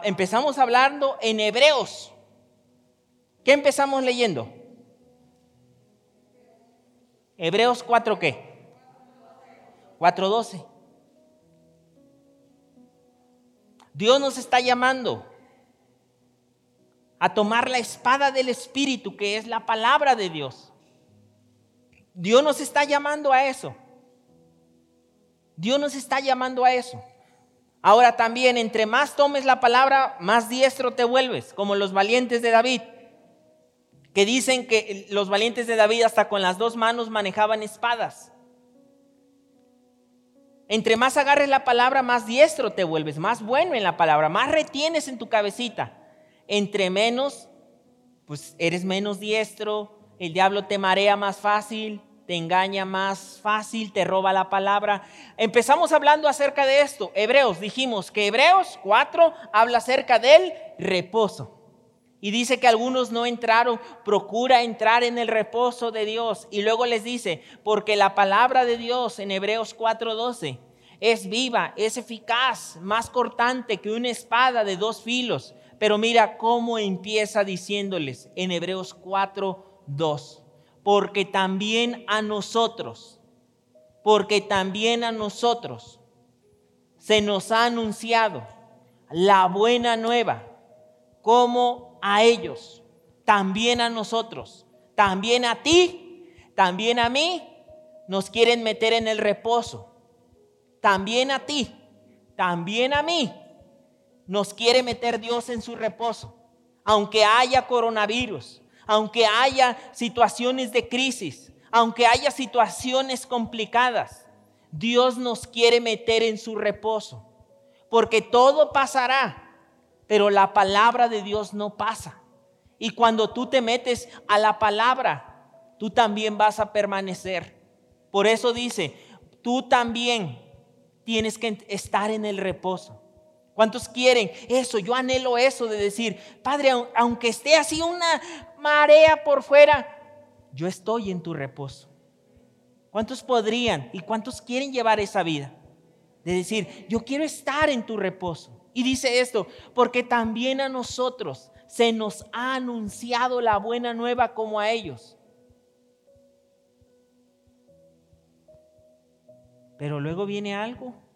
Empezamos hablando en Hebreos. ¿Qué empezamos leyendo? Hebreos 4 qué? 4.12. Dios nos está llamando a tomar la espada del Espíritu, que es la palabra de Dios. Dios nos está llamando a eso. Dios nos está llamando a eso. Ahora también, entre más tomes la palabra, más diestro te vuelves, como los valientes de David, que dicen que los valientes de David hasta con las dos manos manejaban espadas. Entre más agarres la palabra, más diestro te vuelves, más bueno en la palabra, más retienes en tu cabecita. Entre menos, pues eres menos diestro, el diablo te marea más fácil, te engaña más fácil, te roba la palabra. Empezamos hablando acerca de esto. Hebreos, dijimos que Hebreos 4 habla acerca del reposo. Y dice que algunos no entraron, procura entrar en el reposo de Dios. Y luego les dice, porque la palabra de Dios en Hebreos 4:12 es viva, es eficaz, más cortante que una espada de dos filos. Pero mira cómo empieza diciéndoles en Hebreos 4:2 porque también a nosotros, porque también a nosotros se nos ha anunciado la buena nueva, como a ellos, también a nosotros, también a ti, también a mí, nos quieren meter en el reposo. También a ti, también a mí, nos quiere meter Dios en su reposo. Aunque haya coronavirus, aunque haya situaciones de crisis, aunque haya situaciones complicadas, Dios nos quiere meter en su reposo, porque todo pasará, pero la palabra de Dios no pasa. Y cuando tú te metes a la palabra, tú también vas a permanecer. Por eso dice, tú también tienes que estar en el reposo. ¿Cuántos quieren eso? Yo anhelo eso de decir, Padre, aunque esté así una marea por fuera, yo estoy en tu reposo. ¿Cuántos podrían y cuántos quieren llevar esa vida? De decir, yo quiero estar en tu reposo. Y dice esto, porque también a nosotros se nos ha anunciado la buena nueva como a ellos. Pero luego viene algo.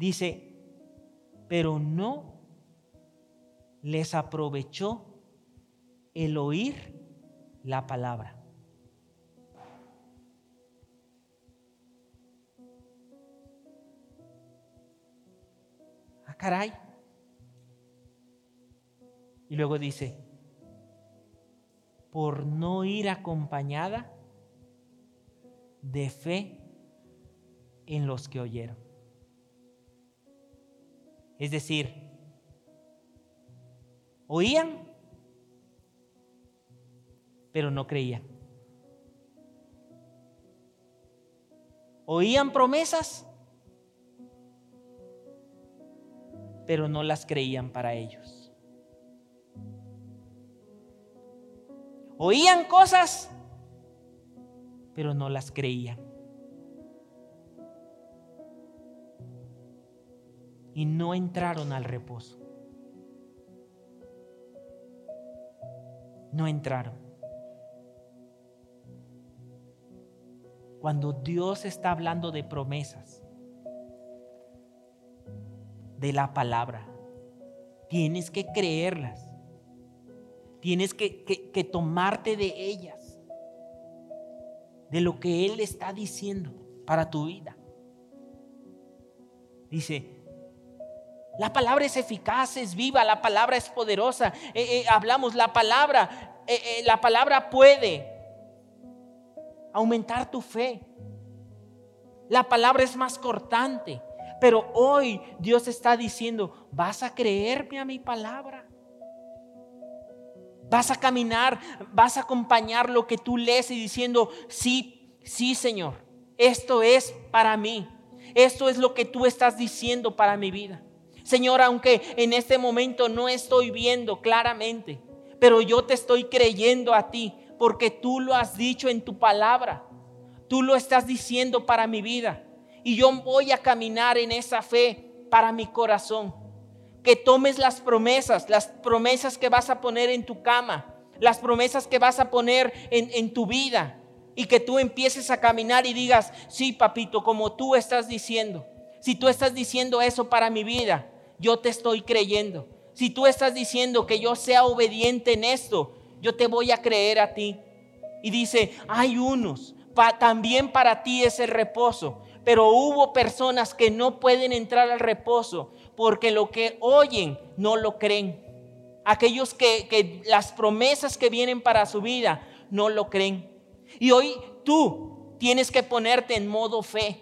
Dice, pero no les aprovechó el oír la palabra. Ah, caray. Y luego dice, por no ir acompañada de fe en los que oyeron. Es decir, Oían, pero no creían. Oían promesas, pero no las creían para ellos. Oían cosas, pero no las creían. Y no entraron al reposo. No entraron. Cuando Dios está hablando de promesas, de la palabra, tienes que creerlas. Tienes que, que tomarte de ellas de lo que Él está diciendo para tu vida. Dice, la palabra es eficaz, es viva, la palabra es poderosa. Eh, eh, hablamos, la palabra, eh, la palabra puede aumentar tu fe. La palabra es más cortante. Pero hoy Dios está diciendo, vas a creerme a mi palabra. Vas a caminar, vas a acompañar lo que tú lees y diciendo, sí, sí Señor, esto es para mí. Esto es lo que tú estás diciendo para mi vida. Señor, aunque en este momento no estoy viendo claramente, pero yo te estoy creyendo a ti porque tú lo has dicho en tu palabra. Tú lo estás diciendo para mi vida. Y yo voy a caminar en esa fe para mi corazón que tomes las promesas, las promesas que vas a poner en tu cama, las promesas que vas a poner en, tu vida y que tú empieces a caminar y digas, sí, papito, como tú estás diciendo. Si tú estás diciendo eso para mi vida, yo te estoy creyendo. Si tú estás diciendo que yo sea obediente en esto, yo te voy a creer a ti. Y dice, hay unos, también para ti es el reposo. Pero hubo personas que no pueden entrar al reposo porque lo que oyen no lo creen. Aquellos que, las promesas que vienen para su vida no lo creen. Y hoy tú tienes que ponerte en modo fe.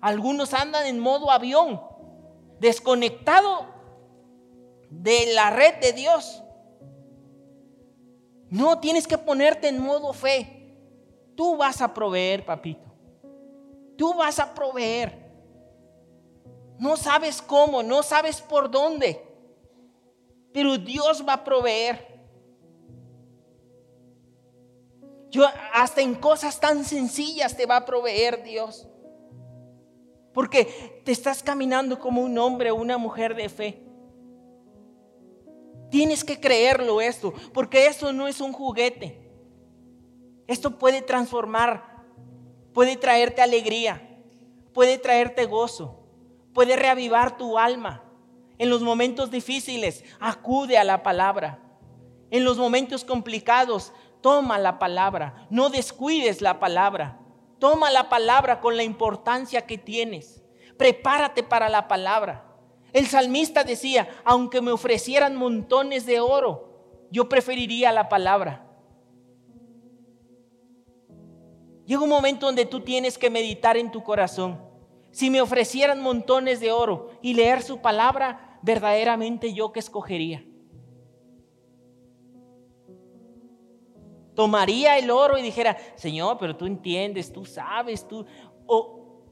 Algunos andan en modo avión, desconectado de la red de Dios. No, tienes que ponerte en modo fe. Tú vas a proveer, papito. Tú vas a proveer. No sabes cómo, no sabes por dónde, pero Dios va a proveer. Yo hasta en cosas tan sencillas te va a proveer Dios. Porque te estás caminando como un hombre o una mujer de fe. Tienes que creerlo esto, porque esto no es un juguete. Esto puede transformar, puede traerte alegría, puede traerte gozo puede reavivar tu alma. En los momentos difíciles, acude a la palabra. En los momentos complicados, toma la palabra. No descuides la palabra. Toma la palabra con la importancia que tienes. Prepárate para la palabra. El salmista decía, aunque me ofrecieran montones de oro, yo preferiría la palabra. Llega un momento donde tú tienes que meditar en tu corazón. Si me ofrecieran montones de oro y leer su palabra, verdaderamente yo que escogería. Tomaría el oro y dijera, Señor, pero tú entiendes, tú sabes, tú... O,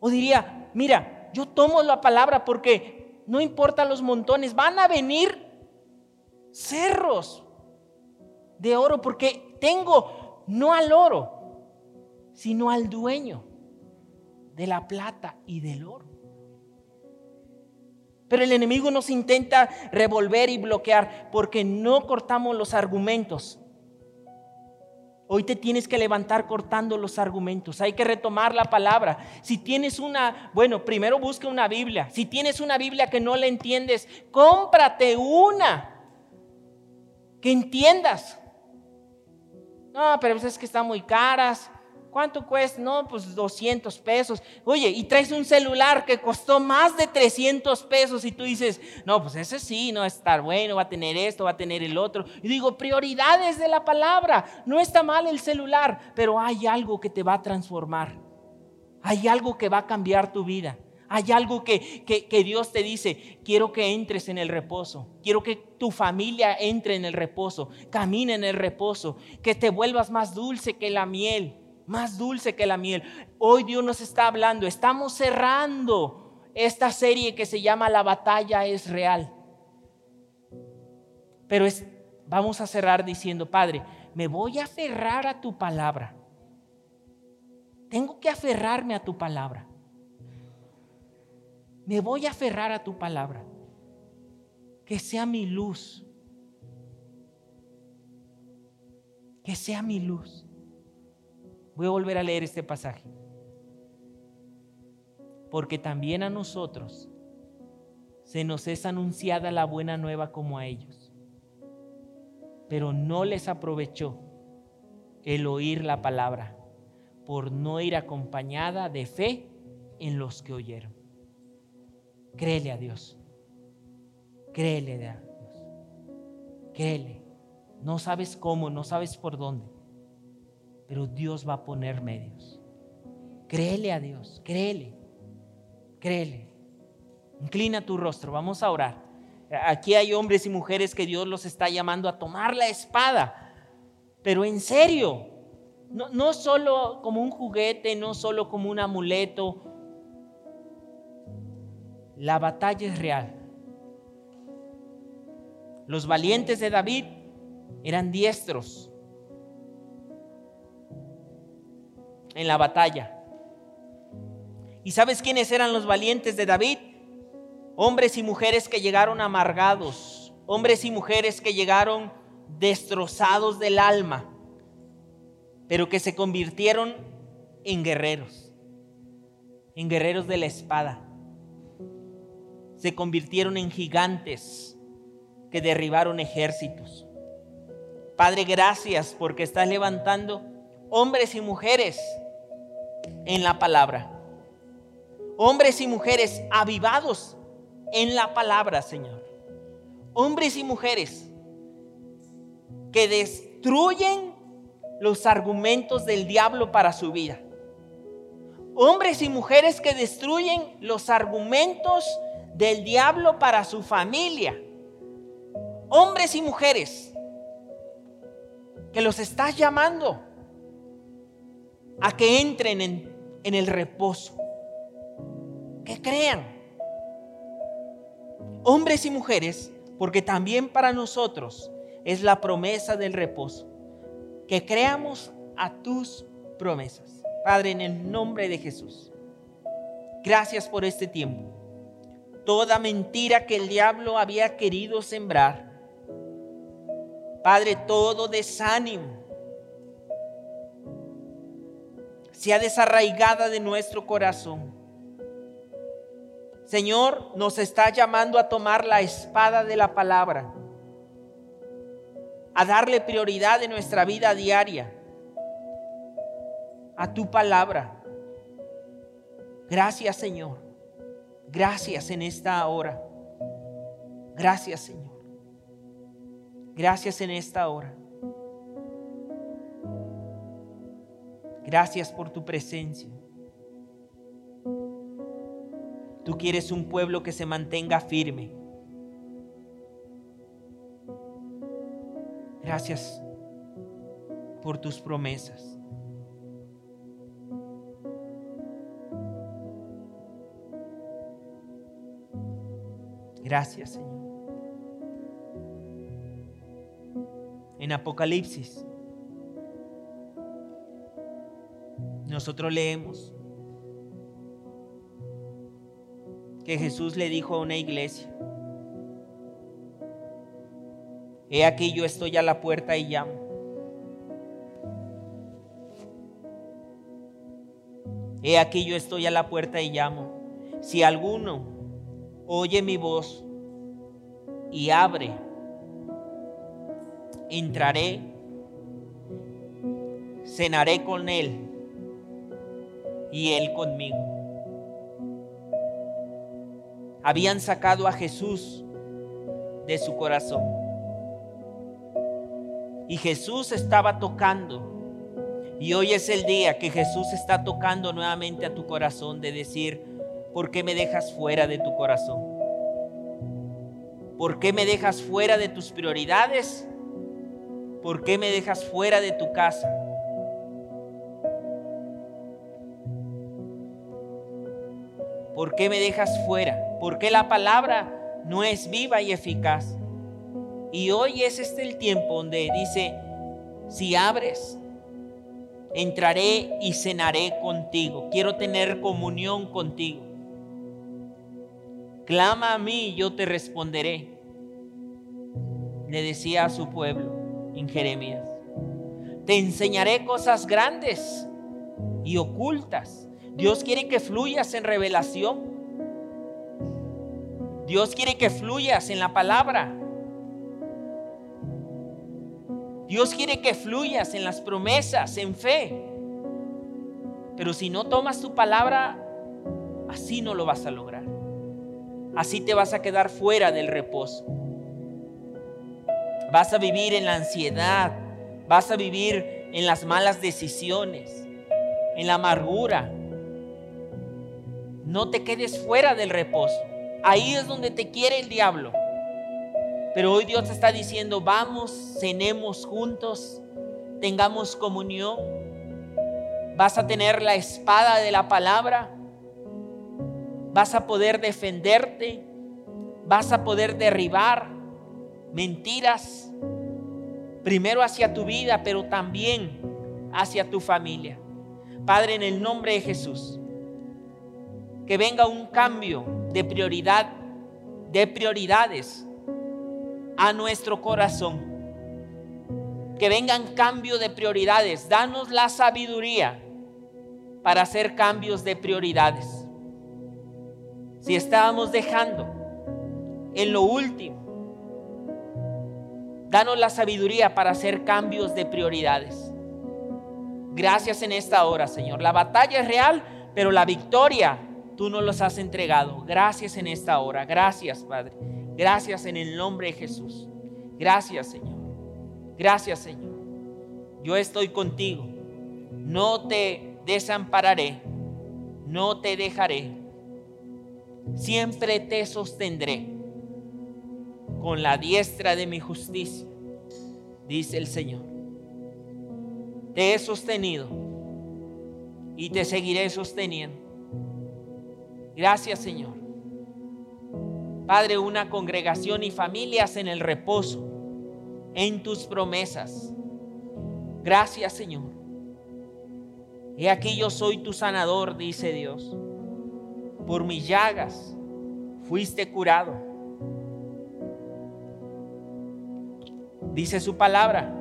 o diría, mira, yo tomo la palabra porque no importa los montones, van a venir cerros de oro porque tengo no al oro, sino al dueño de la plata y del oro. Pero el enemigo nos intenta revolver y bloquear porque no cortamos los argumentos. Hoy te tienes que levantar cortando los argumentos. Hay que retomar la palabra. Si tienes una, bueno, primero busca una Biblia. Si tienes una Biblia que no la entiendes, cómprate una que entiendas. No, pero es que están muy caras. ¿Cuánto cuesta? No, pues 200 pesos. Oye, y traes un celular que costó más de 300 pesos y tú dices, no, pues ese sí, no va a estar bueno, va a tener esto, va a tener el otro. Y digo, prioridades de la palabra. No está mal el celular, pero hay algo que te va a transformar. Hay algo que va a cambiar tu vida. Hay algo que, que, Dios te dice, quiero que entres en el reposo, quiero que tu familia entre en el reposo, camine en el reposo, que te vuelvas más dulce que la miel, más dulce que la miel. Hoy Dios nos está hablando, estamos cerrando esta serie que se llama La batalla es real. Pero es, vamos a cerrar diciendo, Padre, me voy a aferrar a tu palabra. Tengo que aferrarme a tu palabra. Me voy a aferrar a tu palabra. Que sea mi luz. Que sea mi luz. Voy a volver a leer este pasaje. Porque también a nosotros se nos es anunciada la buena nueva como a ellos. Pero no les aprovechó el oír la palabra por no ir acompañada de fe en los que oyeron. Créele a Dios. Créele a Dios. Créele. No sabes cómo, no sabes por dónde, pero Dios va a poner medios. Créele a Dios, créele, créele. Inclina tu rostro, vamos a orar. Aquí hay hombres y mujeres que Dios los está llamando a tomar la espada, pero en serio, no, no solo como un juguete, no solo como un amuleto, la batalla es real. Los valientes de David eran diestros en la batalla. ¿Y sabes quiénes eran los valientes de David? Hombres y mujeres que llegaron amargados, hombres y mujeres que llegaron destrozados del alma, pero que se convirtieron en guerreros, en guerreros de la espada se convirtieron en gigantes que derribaron ejércitos. Padre, gracias porque estás levantando hombres y mujeres en la palabra. Hombres y mujeres avivados en la palabra, Señor. Hombres y mujeres que destruyen los argumentos del diablo para su vida. Hombres y mujeres que destruyen los argumentos del diablo para su familia. Hombres y mujeres que los estás llamando a que entren en, el reposo. Que crean. Hombres y mujeres, porque también para nosotros es la promesa del reposo. Que creamos a tus promesas. Padre, en el nombre de Jesús. Gracias por este tiempo toda mentira que el diablo había querido sembrar. Padre, todo desánimo sea desarraigada de nuestro corazón. Señor, nos está llamando a tomar la espada de la palabra, a darle prioridad en nuestra vida diaria, a tu palabra. Gracias, Señor. Gracias en esta hora. Gracias Señor. Gracias en esta hora. Gracias por tu presencia. Tú quieres un pueblo que se mantenga firme. Gracias por tus promesas. Gracias, Señor. En Apocalipsis, nosotros leemos que Jesús le dijo a una iglesia, he aquí yo estoy a la puerta y llamo. He aquí yo estoy a la puerta y llamo. Si alguno oye mi voz y abre, entraré, cenaré con él y él conmigo. Habían sacado a Jesús de su corazón. Y Jesús estaba tocando. Y hoy es el día que Jesús está tocando nuevamente a tu corazón de decir, ¿Por qué me dejas fuera de tu corazón? ¿Por qué me dejas fuera de tus prioridades? ¿Por qué me dejas fuera de tu casa? ¿Por qué me dejas fuera? ¿Por qué la palabra no es viva y eficaz? Y hoy es este el tiempo donde dice, si abres, entraré y cenaré contigo. Quiero tener comunión contigo. Clama a mí yo te responderé. Le decía a su pueblo en Jeremías. Te enseñaré cosas grandes y ocultas. Dios quiere que fluyas en revelación. Dios quiere que fluyas en la palabra. Dios quiere que fluyas en las promesas, en fe. Pero si no tomas tu palabra, así no lo vas a lograr. Así te vas a quedar fuera del reposo. Vas a vivir en la ansiedad, vas a vivir en las malas decisiones, en la amargura. No te quedes fuera del reposo. Ahí es donde te quiere el diablo. Pero hoy Dios está diciendo, vamos, cenemos juntos, tengamos comunión. Vas a tener la espada de la palabra. Vas a poder defenderte. Vas a poder derribar mentiras. Primero hacia tu vida, pero también hacia tu familia. Padre, en el nombre de Jesús, que venga un cambio de prioridad, de prioridades a nuestro corazón. Que vengan cambio de prioridades. Danos la sabiduría para hacer cambios de prioridades. Si estábamos dejando en lo último, danos la sabiduría para hacer cambios de prioridades. Gracias en esta hora, Señor. La batalla es real, pero la victoria tú nos los has entregado. Gracias en esta hora. Gracias, Padre. Gracias en el nombre de Jesús. Gracias, Señor. Gracias, Señor. Yo estoy contigo. No te desampararé. No te dejaré. Siempre te sostendré con la diestra de mi justicia, dice el Señor. Te he sostenido y te seguiré sosteniendo. Gracias, Señor. Padre, una congregación y familias en el reposo, en tus promesas. Gracias, Señor. He aquí yo soy tu sanador, dice Dios. Por mis llagas fuiste curado. Dice su palabra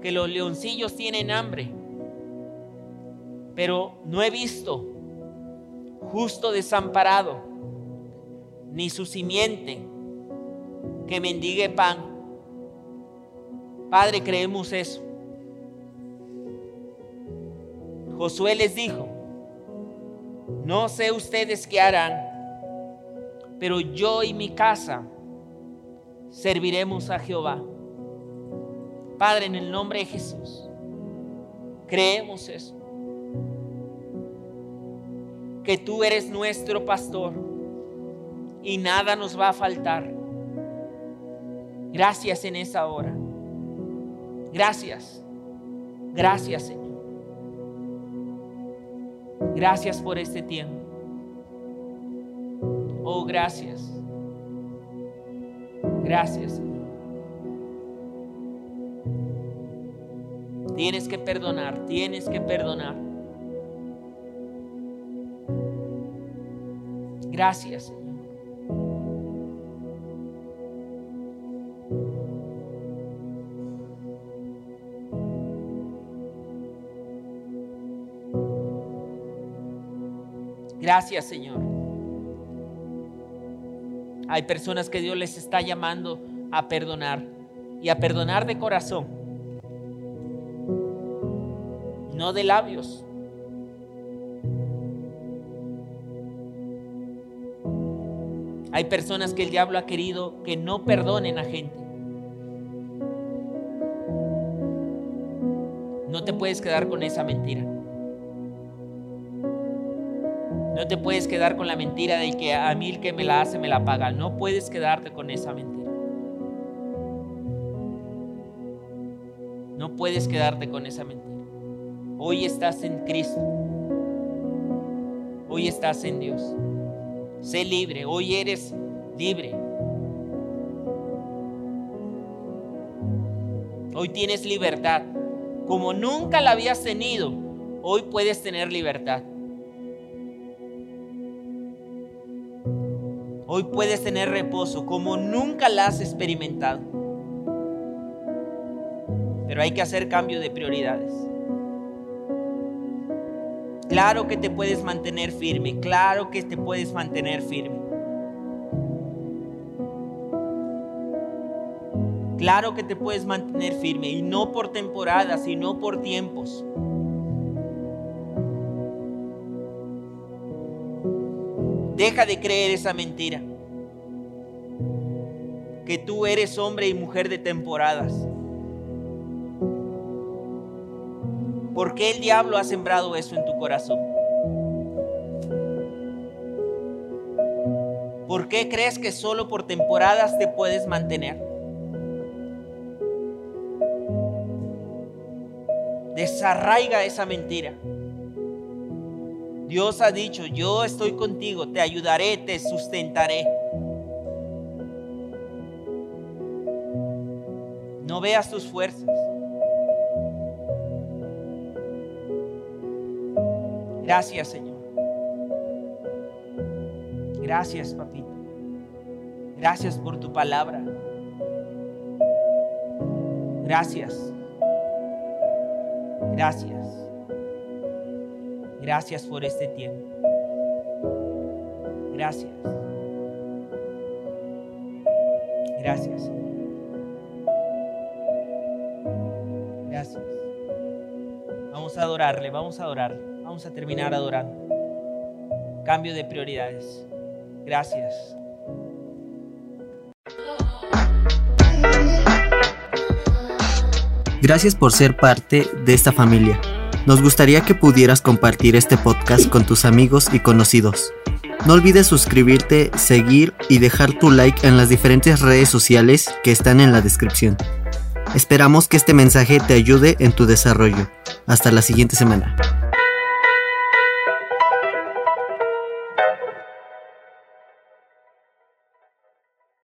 que los leoncillos tienen hambre, pero no he visto justo desamparado ni su simiente que mendigue pan. Padre, creemos eso. Josué les dijo, no sé ustedes qué harán, pero yo y mi casa serviremos a Jehová. Padre, en el nombre de Jesús, creemos eso. Que tú eres nuestro pastor y nada nos va a faltar. Gracias en esa hora. Gracias. Gracias, Señor. Gracias por este tiempo. Oh, gracias. Gracias, Señor. Tienes que perdonar, tienes que perdonar. Gracias, Señor. Gracias, Señor. Hay personas que Dios les está llamando a perdonar y a perdonar de corazón, no de labios. Hay personas que el diablo ha querido que no perdonen a gente. No te puedes quedar con esa mentira. No te puedes quedar con la mentira de que a mí que me la hace me la paga. No puedes quedarte con esa mentira. No puedes quedarte con esa mentira. Hoy estás en Cristo. Hoy estás en Dios. Sé libre. Hoy eres libre. Hoy tienes libertad. Como nunca la habías tenido, hoy puedes tener libertad. Hoy puedes tener reposo como nunca la has experimentado. Pero hay que hacer cambio de prioridades. Claro que te puedes mantener firme, claro que te puedes mantener firme. Claro que te puedes mantener firme y no por temporadas, sino por tiempos. Deja de creer esa mentira. Que tú eres hombre y mujer de temporadas. ¿Por qué el diablo ha sembrado eso en tu corazón? ¿Por qué crees que solo por temporadas te puedes mantener? Desarraiga esa mentira. Dios ha dicho, yo estoy contigo, te ayudaré, te sustentaré. No veas tus fuerzas. Gracias, Señor. Gracias, papito. Gracias por tu palabra. Gracias. Gracias. Gracias por este tiempo. Gracias. Gracias. Gracias. Vamos a adorarle, vamos a adorarle. Vamos a terminar adorando. Cambio de prioridades. Gracias. Gracias por ser parte de esta familia. Nos gustaría que pudieras compartir este podcast con tus amigos y conocidos. No olvides suscribirte, seguir y dejar tu like en las diferentes redes sociales que están en la descripción. Esperamos que este mensaje te ayude en tu desarrollo. Hasta la siguiente semana.